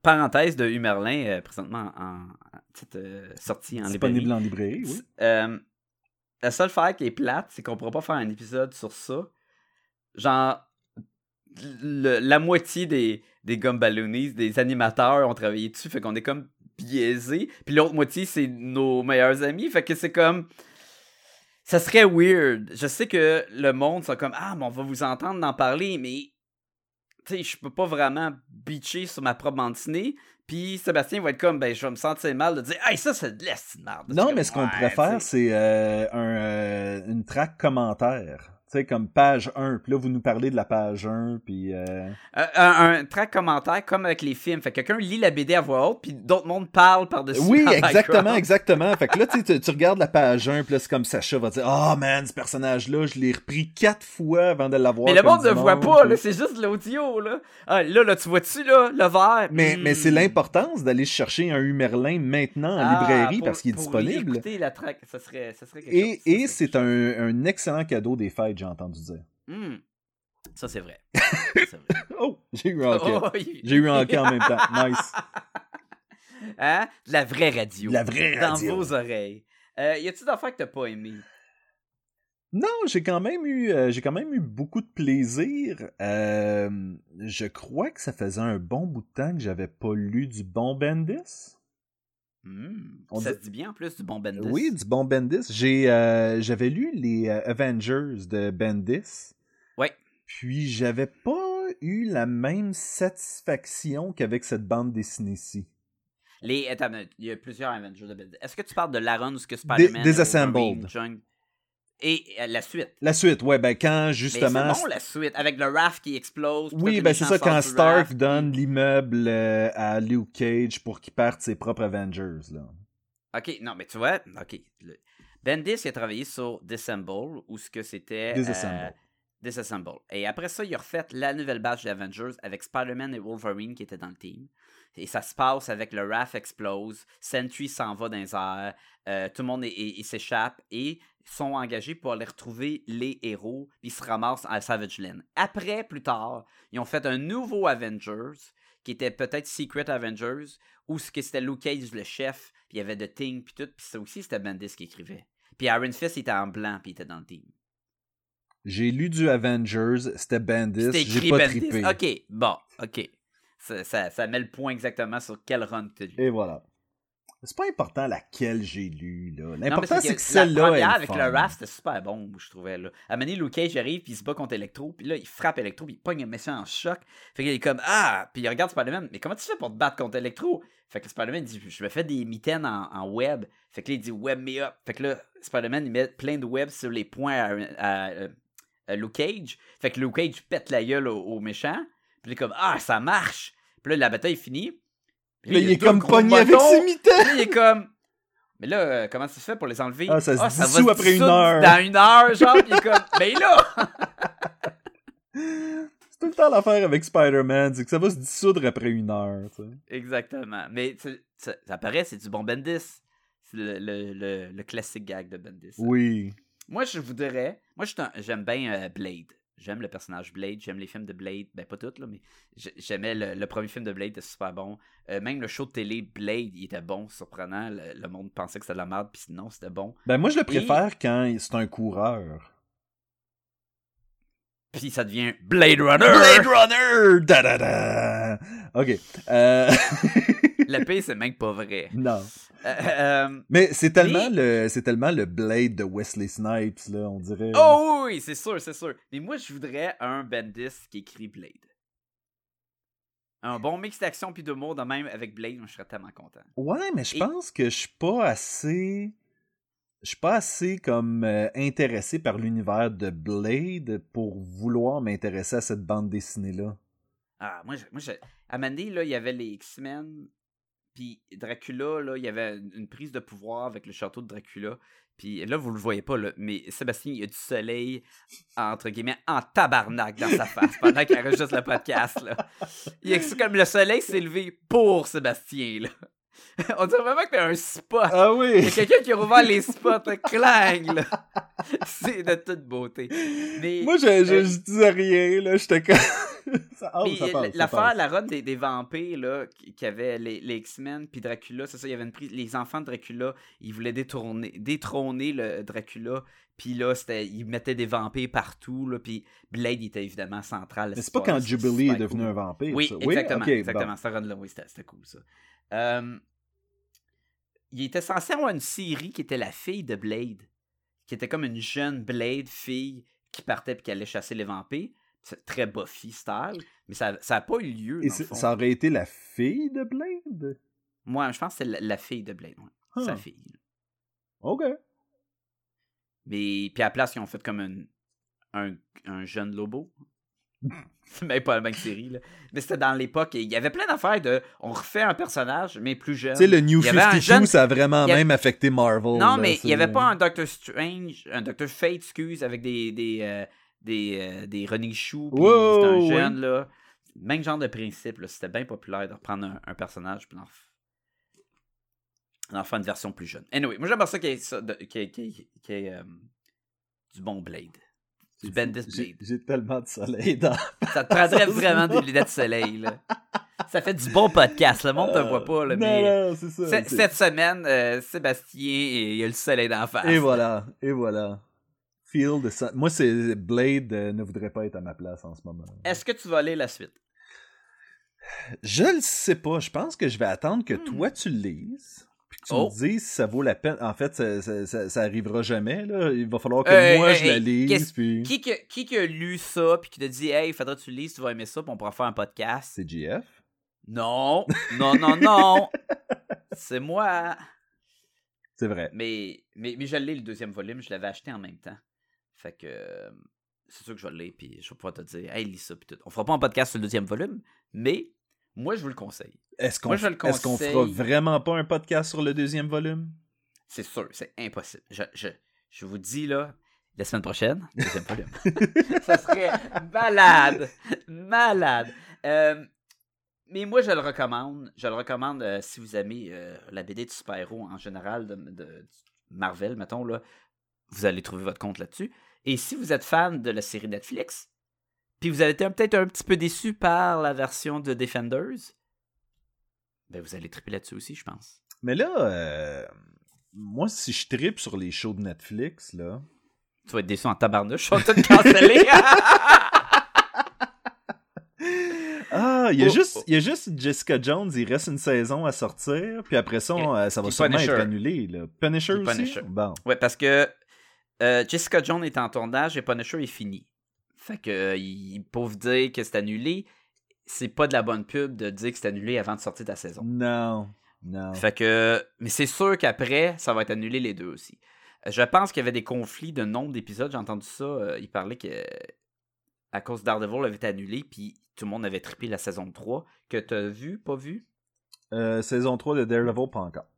Parenthèse de Humerlin, présentement en, sortie en disponible librairie. en librairie, oui. La seule affaire qui est plate, c'est qu'on pourra pas faire un épisode sur ça. Genre, le- la moitié des, des Gumballoonies, des animateurs ont travaillé dessus, fait qu'on est comme biaisé. Puis l'autre moitié, c'est nos meilleurs amis, fait que c'est comme... Ça serait weird. Je sais que le monde sont comme Ah, mais on va vous entendre en parler, mais tu sais, je peux pas vraiment bitcher sur ma propre dessinée. Puis Sébastien va être comme Ben, je vais me sentir mal de dire Hey, ça, c'est de merde. Non, mais ce qu'on pourrait faire, c'est euh, un, euh, une track commentaire. Tu sais, comme page 1. Puis là, vous nous parlez de la page 1. Puis. euh, Un, un, un track commentaire comme avec les films. Fait que quelqu'un lit la BD à voix haute, puis d'autres mondes parlent par-dessus. Oui, en exactement, exactement. Fait que là, tu, tu regardes la page 1, puis là, c'est comme Sacha va dire Ah, man, ce personnage-là, je l'ai repris quatre fois avant de l'avoir. Mais le monde ne voit pas, puis- là, c'est juste l'audio. Là. Ah, là, là, tu vois-tu, là, le vert? Mais, Hmm. mais c'est l'importance d'aller chercher un Humerlin maintenant en Ah, librairie pour- parce qu'il est pour disponible. écouter la track, ça serait, ça serait quelque Et, chose, et c'est un, un excellent cadeau des fêtes, entendu dire. Hmm. Ça, c'est vrai. Oh, j'ai eu un. Oh. J'ai eu un en même temps. Nice. Hein? De la vraie radio. La vraie Dans radio. vos oreilles. Euh, y a-tu d'affaires que t'as pas aimé? Non, j'ai quand même eu, euh, j'ai quand même eu beaucoup de plaisir. Euh, je crois que ça faisait un bon bout de temps que j'avais pas lu du bon Bendis. On Ça dit- se dit bien en plus du bon Bendis. Oui, du bon Bendis. J'ai, euh, j'avais lu les euh, Avengers de Bendis. Ouais. Puis j'avais pas eu la même satisfaction qu'avec cette bande dessinée-ci. Les, attends, il y a plusieurs Avengers de Bendis. Est-ce que tu parles de l'Aaron ou ce que Spider-Man Disassembled. Et euh, la suite. La suite, ouais, ben quand justement. c'est bon la suite, avec le raft qui explose. Oui, ben c'est ça, quand Stark raft, donne puis- l'immeuble euh, à Luke Cage pour qu'il parte ses propres Avengers, là. Ok, non, mais tu vois, ok. le- Bendis il a travaillé sur Disassemble, où ce que c'était. euh, Disassemble. Disassemble. Et après ça, il a refait la nouvelle batch d'Avengers avec Spider-Man et Wolverine qui étaient dans le team. Et ça se passe avec le RAF explose, Sentry s'en va dans les airs, euh, tout le monde s'échappe et sont engagés pour aller retrouver les héros, puis ils se ramassent à Savage Land. Après, plus tard, ils ont fait un nouveau Avengers, qui était peut-être Secret Avengers, où ce que c'était Luke Cage le chef, puis il y avait The Thing, puis tout, puis ça aussi c'était Bendis qui écrivait. Puis Iron Fist il était en blanc, puis il était dans le team. J'ai lu du Avengers, c'était C'était j'ai pas Bendis. trippé. Ok, bon, ok. Ça, ça, ça met le point exactement sur quel run tu as lu. Et voilà. C'est pas important laquelle j'ai lu, là. L'important, c'est que celle-là avec fun. le Raph, c'était super bon, je trouvais. Là. À donné, Luke Cage arrive, puis il se bat contre Electro, puis là, il frappe Electro, puis il pogne un méchant en choc. Fait qu'il est comme Ah Puis il regarde Spider-Man, mais comment tu fais pour te battre contre Electro? Fait que Spider-Man dit Je me fais des mitaines en, en web. Fait que là, il dit Web me up. Fait que là, Spider-Man, il met plein de web sur les points à, à, Luke Cage. Fait que Luke Cage pète la gueule au, au méchant. Puis il est comme Ah, ça marche. Puis là, la bataille est finie. Puis Là, il est comme pogné avec ses mitaines. Il est comme. Mais là, euh, comment ça se fait pour les enlever? Ah, ça se va dissout après une heure. Dans une heure, genre, pis il est comme. Mais là! C'est tout le temps l'affaire avec Spider-Man, c'est que ça va se dissoudre après une heure, tu sais. Exactement. Mais ça, ça paraît, c'est du bon Bendis. C'est le, le, le, le classique gag de Bendis. Oui. Moi, je voudrais. Moi, j'aime bien euh, Blade. J'aime le personnage Blade. J'aime les films de Blade. Ben, pas toutes, là, mais j'ai- j'aimais le, le premier film de Blade, c'était super bon. Euh, même le show de télé Blade, il était bon, surprenant. Le, le monde pensait que c'était de la merde, puis non, c'était bon. Ben, moi, je le préfère quand c'est un coureur. Puis ça devient Blade Runner! Blade Runner! Da, da, da. Ok. Euh... Le pire, c'est même pas vrai. non. Euh, euh, Mais c'est tellement, Mais- le, c'est tellement le Blade de Wesley Snipes, là, on dirait. Oh oui, c'est sûr, c'est sûr. Mais moi, je voudrais un Bendis qui écrit Blade. Un bon mix d'action puis d'humour de même avec Blade, je serais tellement content. Ouais, mais je Et- pense que je suis pas assez. Je suis pas assez comme euh, intéressé par l'univers de Blade pour vouloir m'intéresser à cette bande dessinée-là. Ah, moi, je- moi je... à Mandy, là, il y avait les X-Men, puis Dracula, là, il y avait une prise de pouvoir avec le château de Dracula. Puis là, vous le voyez pas, mais Sébastien, il y a du soleil, entre guillemets, en tabarnak dans sa face pendant qu'il enregistre le podcast. Là. Il est comme le soleil s'est levé pour Sébastien. On dirait vraiment que t'as un spot. Ah Il y oui! a quelqu'un qui a rouvert les spots, là, clang, là. C'est de toute beauté. Mais, Moi, je, je, euh, je disais rien, là, j'étais comme. oh, l'affaire, la run des, des vampires, là, qui, avait les, les X-Men, puis Dracula, c'est ça, il y avait une prise, les enfants de Dracula, ils voulaient détourner, détrôner le Dracula, puis là, ils mettaient des vampires partout, là, puis Blade, était évidemment central. Mais c'est pas quand Jubilee est devenu cool. un vampire. Oui, ça. exactement, ok, exactement, bon. cette run-là, oui, c'était cool, ça. Euh, il était censé avoir une série qui était la fille de Blade, qui était comme une jeune Blade fille qui partait puis qui allait chasser les vampires. C'est très Buffy style, mais ça n'a pas eu lieu. Et ça aurait été la fille de Blade? Moi, je pense que c'est la, la fille de Blade. ouais. Sa Ah. fille. Ok. Mais puis à la place, ils ont fait comme un, un jeune Lobo. c'est même pas la même série, là. Mais c'était dans l'époque, il y avait plein d'affaires de. On refait un personnage, mais plus jeune. Tu sais, le New Il y avait un 52, jeune- ça a vraiment a- même affecté Marvel. Non, là, mais il n'y avait pas un Doctor Strange, un Doctor Fate, excuse, avec des des euh, des, euh, des running shoes, puis Wow, un jeune, là. Même genre de principe, là. C'était bien populaire de reprendre un, un personnage puis d'en faire une version plus jeune. Anyway, moi j'aimerais ça qu'il y ait, ça, de- qu'il y ait- qu'il y ait- qu'il y ait, euh, du bon Blade. Du Bendis Blade. J'ai tellement de soleil dans. Ça te prendrait vraiment des lunettes de soleil, là. Ça fait du bon podcast, le monde te voit pas, là, non, mais... non, c'est ça. Cette semaine, euh, Sébastien, il y a le soleil d'en face. Et voilà, et voilà. feel ça. Moi, c'est Blade euh, ne voudrait pas être à ma place en ce moment. Est-ce que tu vas lire la suite? Je le sais pas. Je pense que je vais attendre que Hmm. toi tu le lises. Puis que tu Oh. me dises si ça vaut la peine. En fait, ça, ça, ça- ça arrivera jamais. Là. Il va falloir que Hey, moi hey, je la hey, lise. Puis... Qui, qui qui a lu ça puis qui t'a dit Hey, faudrait que tu le lises, tu vas aimer ça, puis on pourra faire un podcast? C'est GF. Non, non, non, non. C'est moi. C'est vrai. Mais, mais, mais je l'ai le deuxième volume, je l'avais acheté en même temps. Fait que euh, c'est sûr que je vais le lire, puis je vais pouvoir te dire, hey, lis ça, puis tout. On fera pas un podcast sur le deuxième volume, mais moi, je vous le conseille. Est-ce qu'on fera vraiment pas un podcast sur le deuxième volume? C'est sûr, c'est impossible. Je, je, je vous dis, là, la semaine prochaine, deuxième volume. ça serait malade. Malade. Euh, mais moi, je le recommande. Je le recommande euh, si vous aimez euh, la BD de super-héros en général, de, de- Marvel, mettons, là, vous allez trouver votre compte là-dessus. Et si vous êtes fan de la série Netflix, puis vous avez été peut-être un petit peu déçu par la version de Defenders, ben vous allez triper là-dessus aussi, je pense. Mais là, euh, moi, si je tripe sur les shows de Netflix, là. Tu vas être déçu en tabarnouche, ils sont tous cancellés. Ah, il y, a Oh, juste, oh. il y a juste Jessica Jones, il reste une saison à sortir, puis après ça, on- euh, ça va sûrement Punisher. être annulé. Là. Punisher aussi? Punisher. Bon. Ouais, parce que euh, Jessica Jones est en tournage et Punisher est fini. Fait que euh, ils peuvent dire que c'est annulé. C'est pas de la bonne pub de dire que c'est annulé avant de sortir de la saison. Non, non. Fait que. Mais c'est sûr qu'après, ça va être annulé les deux aussi. Je pense qu'il y avait des conflits de nombre d'épisodes. J'ai entendu ça. euh, il parlait que. À cause Daredevil avait été annulé, puis tout le monde avait trippé la saison 3. Que t'as vu, pas vu? Euh, saison 3 de Daredevil, pas encore.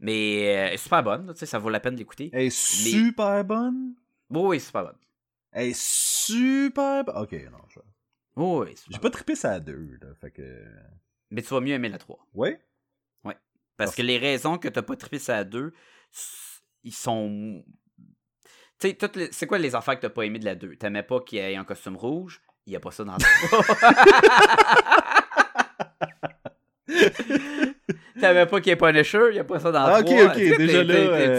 Mais euh, super bonne, tu sais, ça vaut la peine d'écouter. Elle est super bonne? Oui, oui, super bonne. Elle est super. Ok, non, je. Oh, oui, J'ai pas trippé ça à deux, là. Fait que. Mais tu vas mieux aimer la 3. Oui? Oui. Parce, que les raisons que t'as pas trippé ça à deux, ils sont. Tu sais, c'est quoi les affaires que t'as pas aimé de la 2 T'aimais pas qu'il ait un costume rouge? Il y a pas ça dans la 3. T'avais pas qu'il y ait Punisher, il n'y a pas ça dans le ah, Ok, ok, déjà là.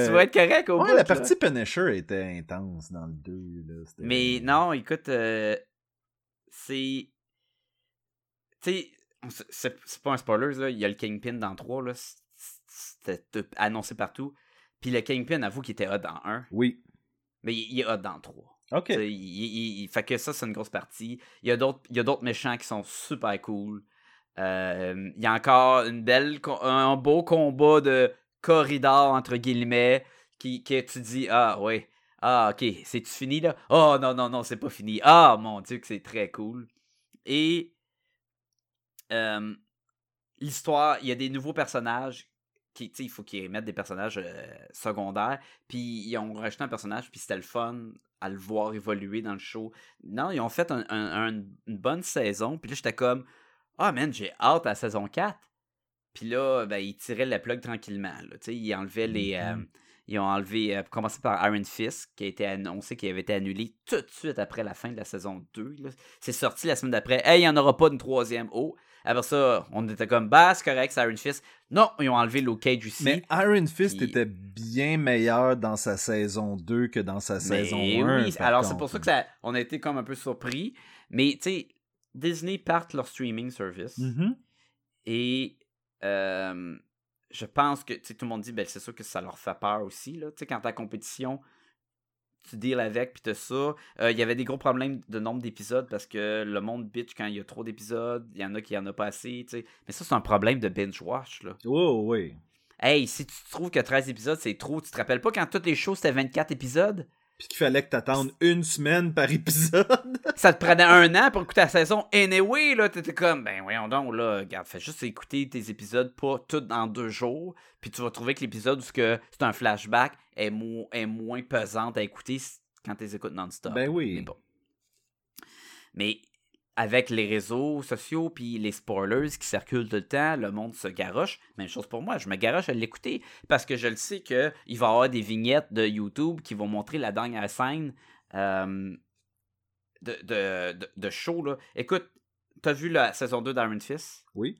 Tu vas euh, être correct au ouais, la partie. Punisher était intense dans le 2. Mais non, écoute, euh, c'est. Tu sais, c'est pas un spoiler, là. Il y a le Kingpin dans 3, là. C'était annoncé partout. Puis le Kingpin, avoue qu'il était hot dans 1. Oui. Mais il, est hot dans 3. OK. Il, il, fait que ça, c'est une grosse partie. Il y a d'autres méchants qui sont super cool. Euh, il y a encore une belle, un beau combat de corridor, entre guillemets, qui, tu dis, ah ouais, ah ok, c'est-tu fini là? Oh non, non, non, c'est pas fini. Ah mon dieu, que c'est très cool. Et euh, l'histoire, il y a des nouveaux personnages. Qui, il faut qu'ils mettent des personnages euh, secondaires. Puis ils ont rajouté un personnage, puis c'était le fun à le voir évoluer dans le show. Non, ils ont fait un- un- un- une bonne saison. Puis là, j'étais comme, ah man, j'ai hâte à la saison 4. Puis là, ben, ils tiraient la plug tranquillement. Là. Ils enlevaient les. euh, Mhm. ils ont enlevé, euh, pour commencer par Iron Fist, qui a été annoncé qu'il avait été annulé tout de suite après la fin de la saison 2. là. C'est sorti la semaine d'après. Hey, il n'y en aura pas une troisième. Oh! Après ça, on était comme, bah, c'est correct, c'est Iron Fist. Non, ils ont enlevé Luke Cage aussi. Mais Iron Fist Puis- était bien meilleur dans sa saison 2 que dans sa Mais saison 1. oui, alors c'est pour ça que ça, on a été comme un peu surpris. Mais tu sais, Disney parte leur streaming service Mhm. et euh, je pense que tu sais, tout le monde dit, ben c'est sûr que ça leur fait peur aussi. Là. Tu sais, Quand ta compétition, tu deals avec, puis t'as ça. Euh, Il y avait des gros problèmes de nombre d'épisodes parce que le monde bitch quand il y a trop d'épisodes. Il y en a qui en a pas assez. tu sais. Mais ça, c'est un problème de binge-watch. là. Oh, oui. Hey, si tu trouves que 13 épisodes, c'est trop, tu te rappelles pas quand toutes les shows c'était 24 épisodes? Puis qu'il fallait que t'attendes une semaine par épisode. ça te prenait un an pour écouter la saison. Anyway, là, t'étais comme, ben voyons donc, là, regarde, fais juste écouter tes épisodes, pas tous dans deux jours, puis tu vas trouver que l'épisode où c'est un flashback est, mo- est moins pesante à écouter quand tu les écoutes non-stop. Ben oui. Mais bon. Mais avec les réseaux sociaux puis les spoilers qui circulent tout le temps, le monde se garoche. Même chose pour moi, je me garoche à l'écouter parce que je le sais qu'il va y avoir des vignettes de YouTube qui vont montrer la dernière scène euh, de, de, de, de show. Là. Écoute, t'as vu la saison 2 d'Iron Fist? Oui.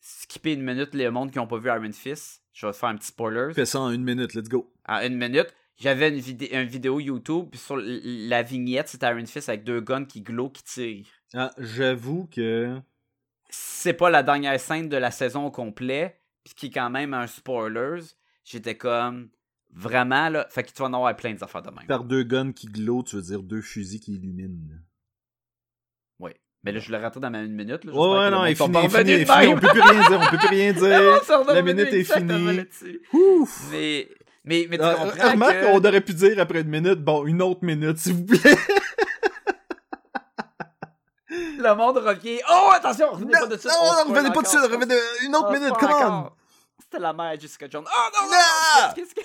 Skipper une minute les mondes qui n'ont pas vu Iron Fist. Je vais te faire un petit spoiler. Fais ça en une minute, let's go. En une minute, j'avais une, vidé- une vidéo YouTube, puis sur la vignette, c'est Iron Fist avec deux guns qui glow, qui tirent. Ah, J'avoue que. C'est pas la dernière scène de la saison au complet, puis qui est quand même un spoilers. J'étais comme, vraiment, là, fait que tu vas en avoir plein des affaires de même. Par deux guns qui glow, tu veux dire deux fusils qui illuminent. Oui. Mais là, je l'ai raté dans ma une minute. Là, Ouais, ouais, non, il fini, fini, fini, on peut plus rien dire, on peut plus rien dire. La minute est finie. Ouf! Mais, mais, mais tu Ah, comprends remarque, que... on aurait pu dire après une minute, bon, une autre minute, s'il vous plaît. Le monde revient. Oh, attention, revenez pas de suite. non, on revenez pas de suite, revenez une autre On minute, encore. C'était la mère Jessica Jones. Oh non, non, non! Qu'est-ce que.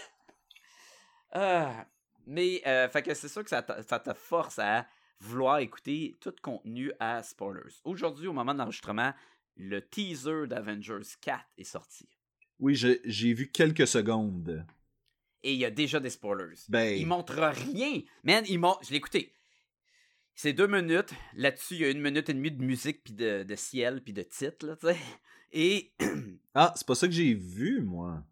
Ah, mais, euh, fait que c'est sûr que ça te, ça te force à vouloir écouter tout contenu à spoilers. Aujourd'hui, au moment de l'enregistrement, le teaser d'Avengers 4 est sorti. Oui, j'ai vu quelques secondes. Et il y a déjà des spoilers. Ben, Il montre rien. Man, il montre. Je l'ai écouté. C'est deux minutes. Là-dessus, il y a une minute et demie de musique, puis de, de ciel, puis de titre, là, tu sais. Et. ah, c'est pas ça que j'ai vu, moi.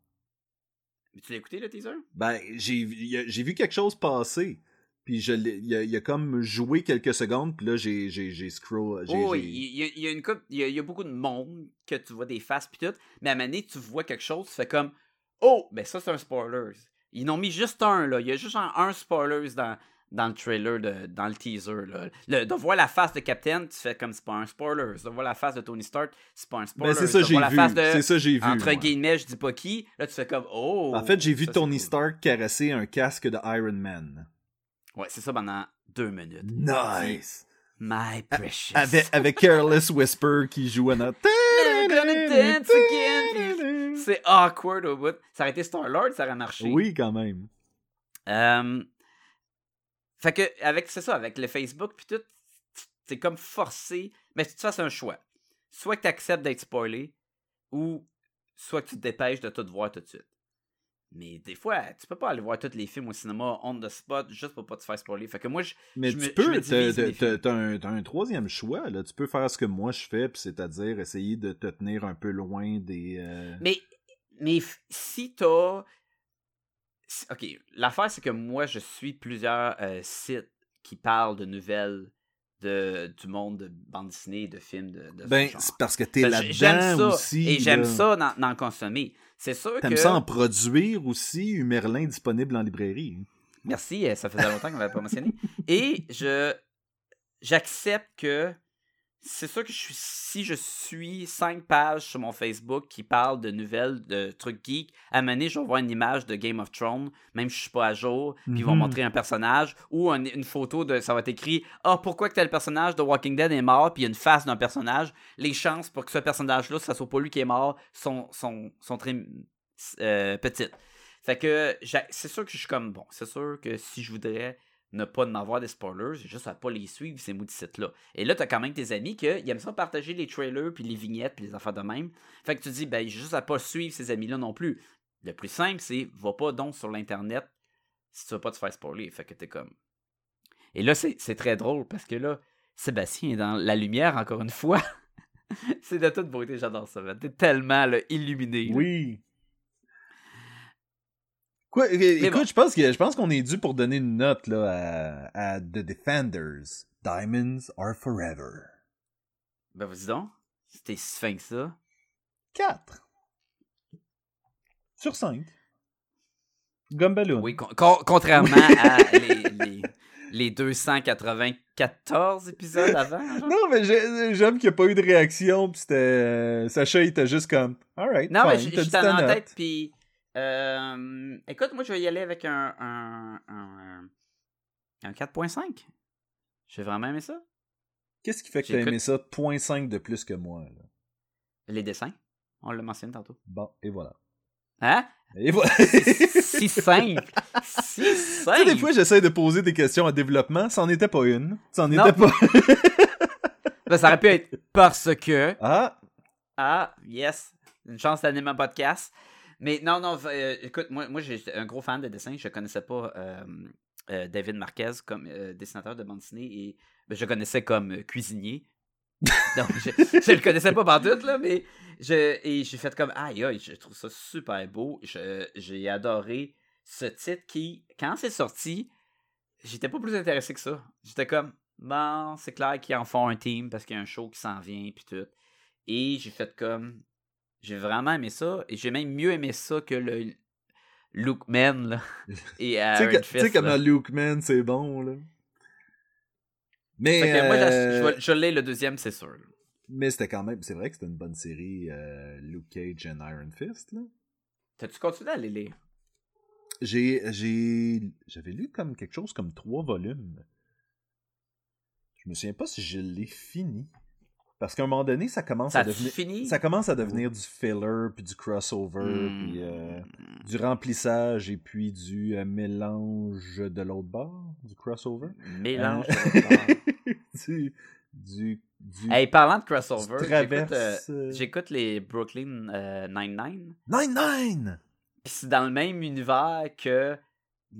tu l'as écouté, le teaser? Ben, j'ai vu quelque chose passer. Puis je il a, il a comme joué quelques secondes, puis là, j'ai j'ai- scroll. Oh, oui, il y, a- il y a une couple- il y a, il y a beaucoup de monde que tu vois des faces puis tout, mais à un moment donné, tu vois quelque chose, tu fais comme Oh, ben ça c'est un spoiler. Ils n'ont mis juste un là, il y a juste un, un spoiler dans, dans le trailer, de, dans le teaser. Là. Le- de voir la face de Captain, tu fais comme c'est pas un spoiler. De voir la face de Tony Stark, c'est pas un spoiler. Ben, c'est ça j'ai vu. C'est ça j'ai vu. Entre moi. guillemets, je dis pas qui, là tu fais comme Oh. En fait, j'ai vu ça, Tony. Stark caresser un casque de Iron Man. Ouais, c'est ça pendant deux minutes. Nice! My precious. Avec, avec Careless Whisper qui joue à notre. C'est awkward au bout. Ça aurait été Star-Lord, ça aurait marché. Oui, quand même. Euh, Fait que, avec, c'est ça, avec le Facebook, puis tout, c'est comme forcé. Mais tu te fasses un choix. Soit que tu acceptes d'être spoilé, ou soit que tu te dépêches de tout voir tout de suite. Mais des fois, tu peux pas aller voir tous les films au cinéma on the spot juste pour pas te faire spoiler. Fait que moi, je, Mais je tu me- peux, t'as un, un troisième choix. Là. Tu peux faire ce que moi je fais, puis c'est-à-dire essayer de te tenir un peu loin des. euh, Mais, mais si t'as. Ok, l'affaire, c'est que moi, je suis plusieurs euh, sites qui parlent de nouvelles de, du monde de bande dessinée, de films de, de Ben, c'est parce que t'es Ben, là-dedans ça. aussi. et j'aime ça d'en consommer. C'est sûr T'aimes que. ça en produire aussi, Merlin disponible en librairie. Merci, euh, ça faisait longtemps qu'on m'avait pas mentionné. Et je j'accepte que c'est sûr que je suis si je suis cinq pages sur mon Facebook qui parlent de nouvelles, de trucs geeks, à un moment donné, je vais voir une image de Game of Thrones, même si je suis pas à jour, puis ils vont Mhm. montrer un personnage ou un- une photo de ça va être écrit ah pourquoi que tel personnage de Walking Dead est mort puis il y a une face d'un personnage, les chances pour que ce personnage-là, ça soit pas lui qui est mort, sont sont, sont très euh, petites. Fait que c'est sûr que je suis comme bon, c'est sûr que si je voudrais ne pas en avoir des spoilers, juste à pas les suivre ces maudits sites-là. Et là, t'as quand même tes amis qui aiment ça partager les trailers, puis les vignettes, les affaires de même. Fait que tu dis, ben, juste à pas suivre ces amis-là non plus. Le plus simple, c'est va pas donc sur l'Internet si tu veux pas te faire spoiler. Fait que t'es comme. Et là, c'est très drôle parce que là, Sébastien est dans la lumière encore une fois. c'est de toute beauté, j'adore ça. T'es tellement illuminé. Oui. Quoi, écoute, bon. je pense que je pense qu'on est dû pour donner une note là à, à The Defenders. Diamonds are forever. Ben, vas-y donc. C'était si fin que ça. 4. Sur 5. Gumballoon. Oui, con- con- contrairement à les, les, les 294 épisodes avant. genre. Non, mais j'ai- j'aime qu'il n'y a pas eu de réaction, c'était. euh, Sacha, il était juste comme. Alright. Non, mais fine, dit j'étais ta en tête, puis. Euh, écoute, moi, je vais y aller avec un. Un, un, un 4.5. J'ai vraiment aimé ça. Qu'est-ce qui fait que t'as J'écoute- aimé ça 0.5 de plus que moi, là? Les dessins. On l'a mentionné tantôt. Bon, et voilà. Hein? Et voilà. Si simple. Si Tu simple. sais, des fois, j'essaie de poser des questions en développement, c'en était pas une. C'en était pas. Ben, ça aurait pu être parce que. Ah! Ah, yes. Une chance d'animer un podcast. Mais non, non, euh, écoute, moi, moi j'étais un gros fan de dessin. Je connaissais pas euh, David Marquez comme euh, dessinateur de bande dessinée et ben, je connaissais comme cuisinier. Donc, je, je le connaissais pas par doute, là, mais je, et j'ai fait comme, aïe, aïe, je trouve ça super beau. Je- J'ai adoré ce titre qui, quand c'est sorti, j'étais pas plus intéressé que ça. J'étais comme, bon, c'est clair qu'ils en font un team parce qu'il y a un show qui s'en vient, puis tout. Et j'ai fait comme, j'ai vraiment aimé ça, et j'ai même mieux aimé ça que le Luke Man, là, et Tu sais Iron que- tu sais Fist. comme là. un Luke Man, c'est bon, là. Mais, Fait que moi, euh, je, l'ai le deuxième, c'est sûr. mais c'était quand même, c'est vrai que c'était une bonne série, euh, Luke Cage and Iron Fist, là. T'as-tu continué à les lire? J'ai, j'ai, j'avais lu comme quelque chose comme trois volumes. Je me souviens pas si je l'ai fini. Parce qu'à un moment donné, ça commence Ça à devenir, fini? ça commence à devenir du filler, puis du crossover, Hmm. puis euh, du remplissage, et puis du euh, mélange de l'autre bord, du crossover. Mélange. Euh, du, du, du hey, parlant de crossover, j'écoute, les Brooklyn Nine-Nine. Nine Nine. Puis c'est dans le même univers que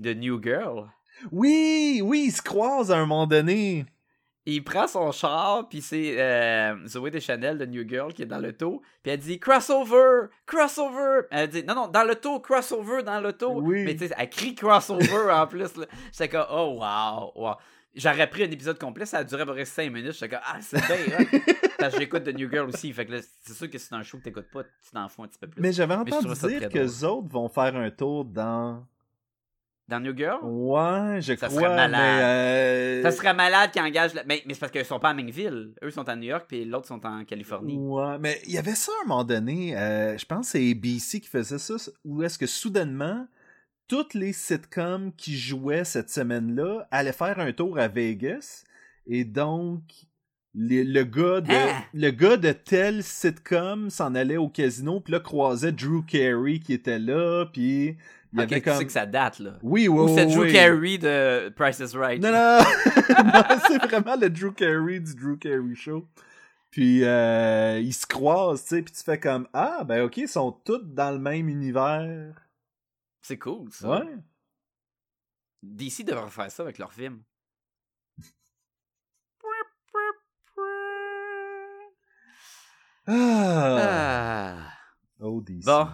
The New Girl. Oui, oui, ils se croisent à un moment donné. Il prend son char, puis c'est euh, Zoé Deschanel de New Girl qui est dans l'auto. Puis elle dit crossover, crossover. Elle dit non, non, dans l'auto, crossover, dans l'auto. Oui. Mais tu sais, elle crie crossover en plus. J'étais comme, oh wow, wow. J'aurais pris un épisode complet, ça a duré à peu près 5 minutes. J'étais comme, ah, c'est bien. Parce que j'écoute The New Girl aussi. Fait que là, c'est sûr que c'est un show que t'écoutes pas, tu t'en fous un petit peu plus. Mais j'avais entendu dire que les autres vont faire un tour dans. Dans New Girl, Ouais, je Ça crois, serait malade. mais. euh, ça serait malade qu'ils engagent. la- Mais, mais c'est parce qu'ils sont pas à Mainville. Eux sont à New York, puis l'autre sont en Californie. Ouais, mais il y avait ça à un moment donné. euh, je pense que c'est ABC qui faisait ça, où est-ce que soudainement, toutes les sitcoms qui jouaient cette semaine-là allaient faire un tour à Vegas. Et donc, les- le, gars de, Hein? le gars de tel sitcom s'en allait au casino, puis là, croisait Drew Carey qui était là, puis il y Ok, avait tu comme... sais que ça date, là. Oui, oui, Ou c'est oui, Drew oui. Carey de Price is Right. Non, non, Non, c'est vraiment le Drew Carey du Drew Carey Show. Puis euh, ils se croisent, tu sais, puis tu fais comme ah ben ok, ils sont tous dans le même univers. C'est cool, ça. Ouais. DC devrait faire ça avec leur film. Ah. Ah. Oh DC. Bon.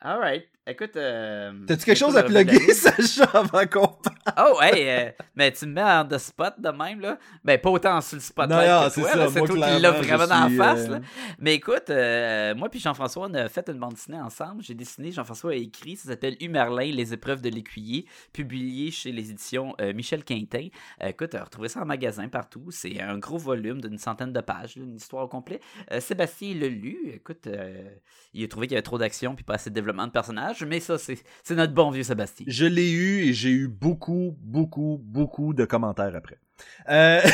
Alright. Écoute. euh, T'as-tu quelque chose à de plugger. Sacha, avant qu'on parle? Oh, hey, euh, mais tu me mets en the spot de même, là. Ben, pas autant sur le spotlight non, que c'est toi. C'est toi qui l'as vraiment dans la face, euh, là. Mais écoute, euh, moi puis Jean-François, on a fait une bande dessinée ensemble. J'ai dessiné, Jean-François a écrit, ça s'appelle Humerlin, les épreuves de l'écuyer, publié chez les éditions euh, Michel Quintin. Écoute, retrouvez ça en magasin partout. C'est un gros volume d'une centaine de pages, une histoire au complet. Sébastien l'a lu. Écoute, il a trouvé qu'il y avait trop d'action puis pas assez de développement de personnages, mais ça, c'est notre bon vieux Sébastien. Je l'ai eu et j'ai eu beaucoup, beaucoup, beaucoup de commentaires après. Euh...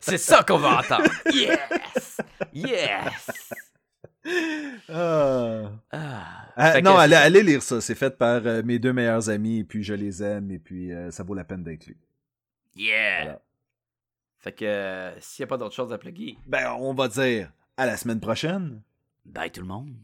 C'est ça qu'on va entendre. Yes! Yes! ah. Ah. Ah, non, allez, allez lire ça. C'est fait par euh, mes deux meilleurs amis et puis je les aime et puis euh, ça vaut la peine d'être lu. Yeah! Voilà. Fait que euh, s'il n'y a pas d'autre chose à plugger, Ben, on va dire à la semaine prochaine. Bye tout le monde.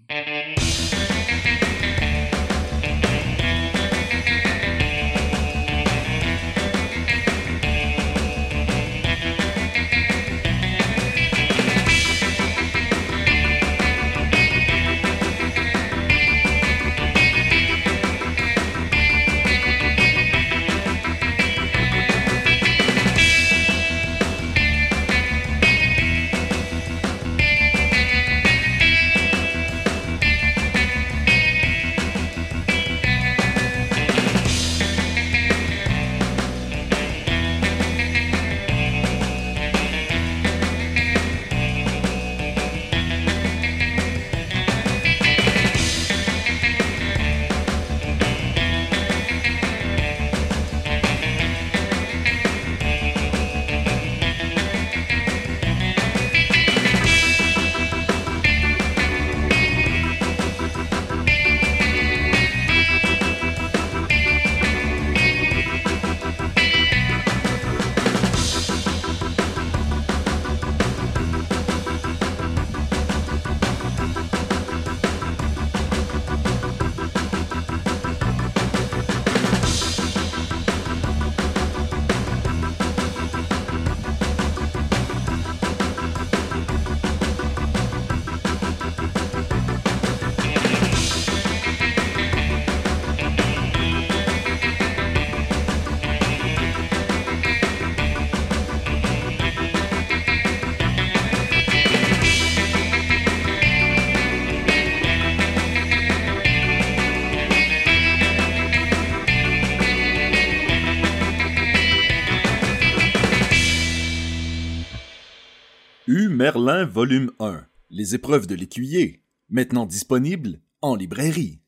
Volume 1. Les épreuves de l'écuyer. Maintenant disponible en librairie.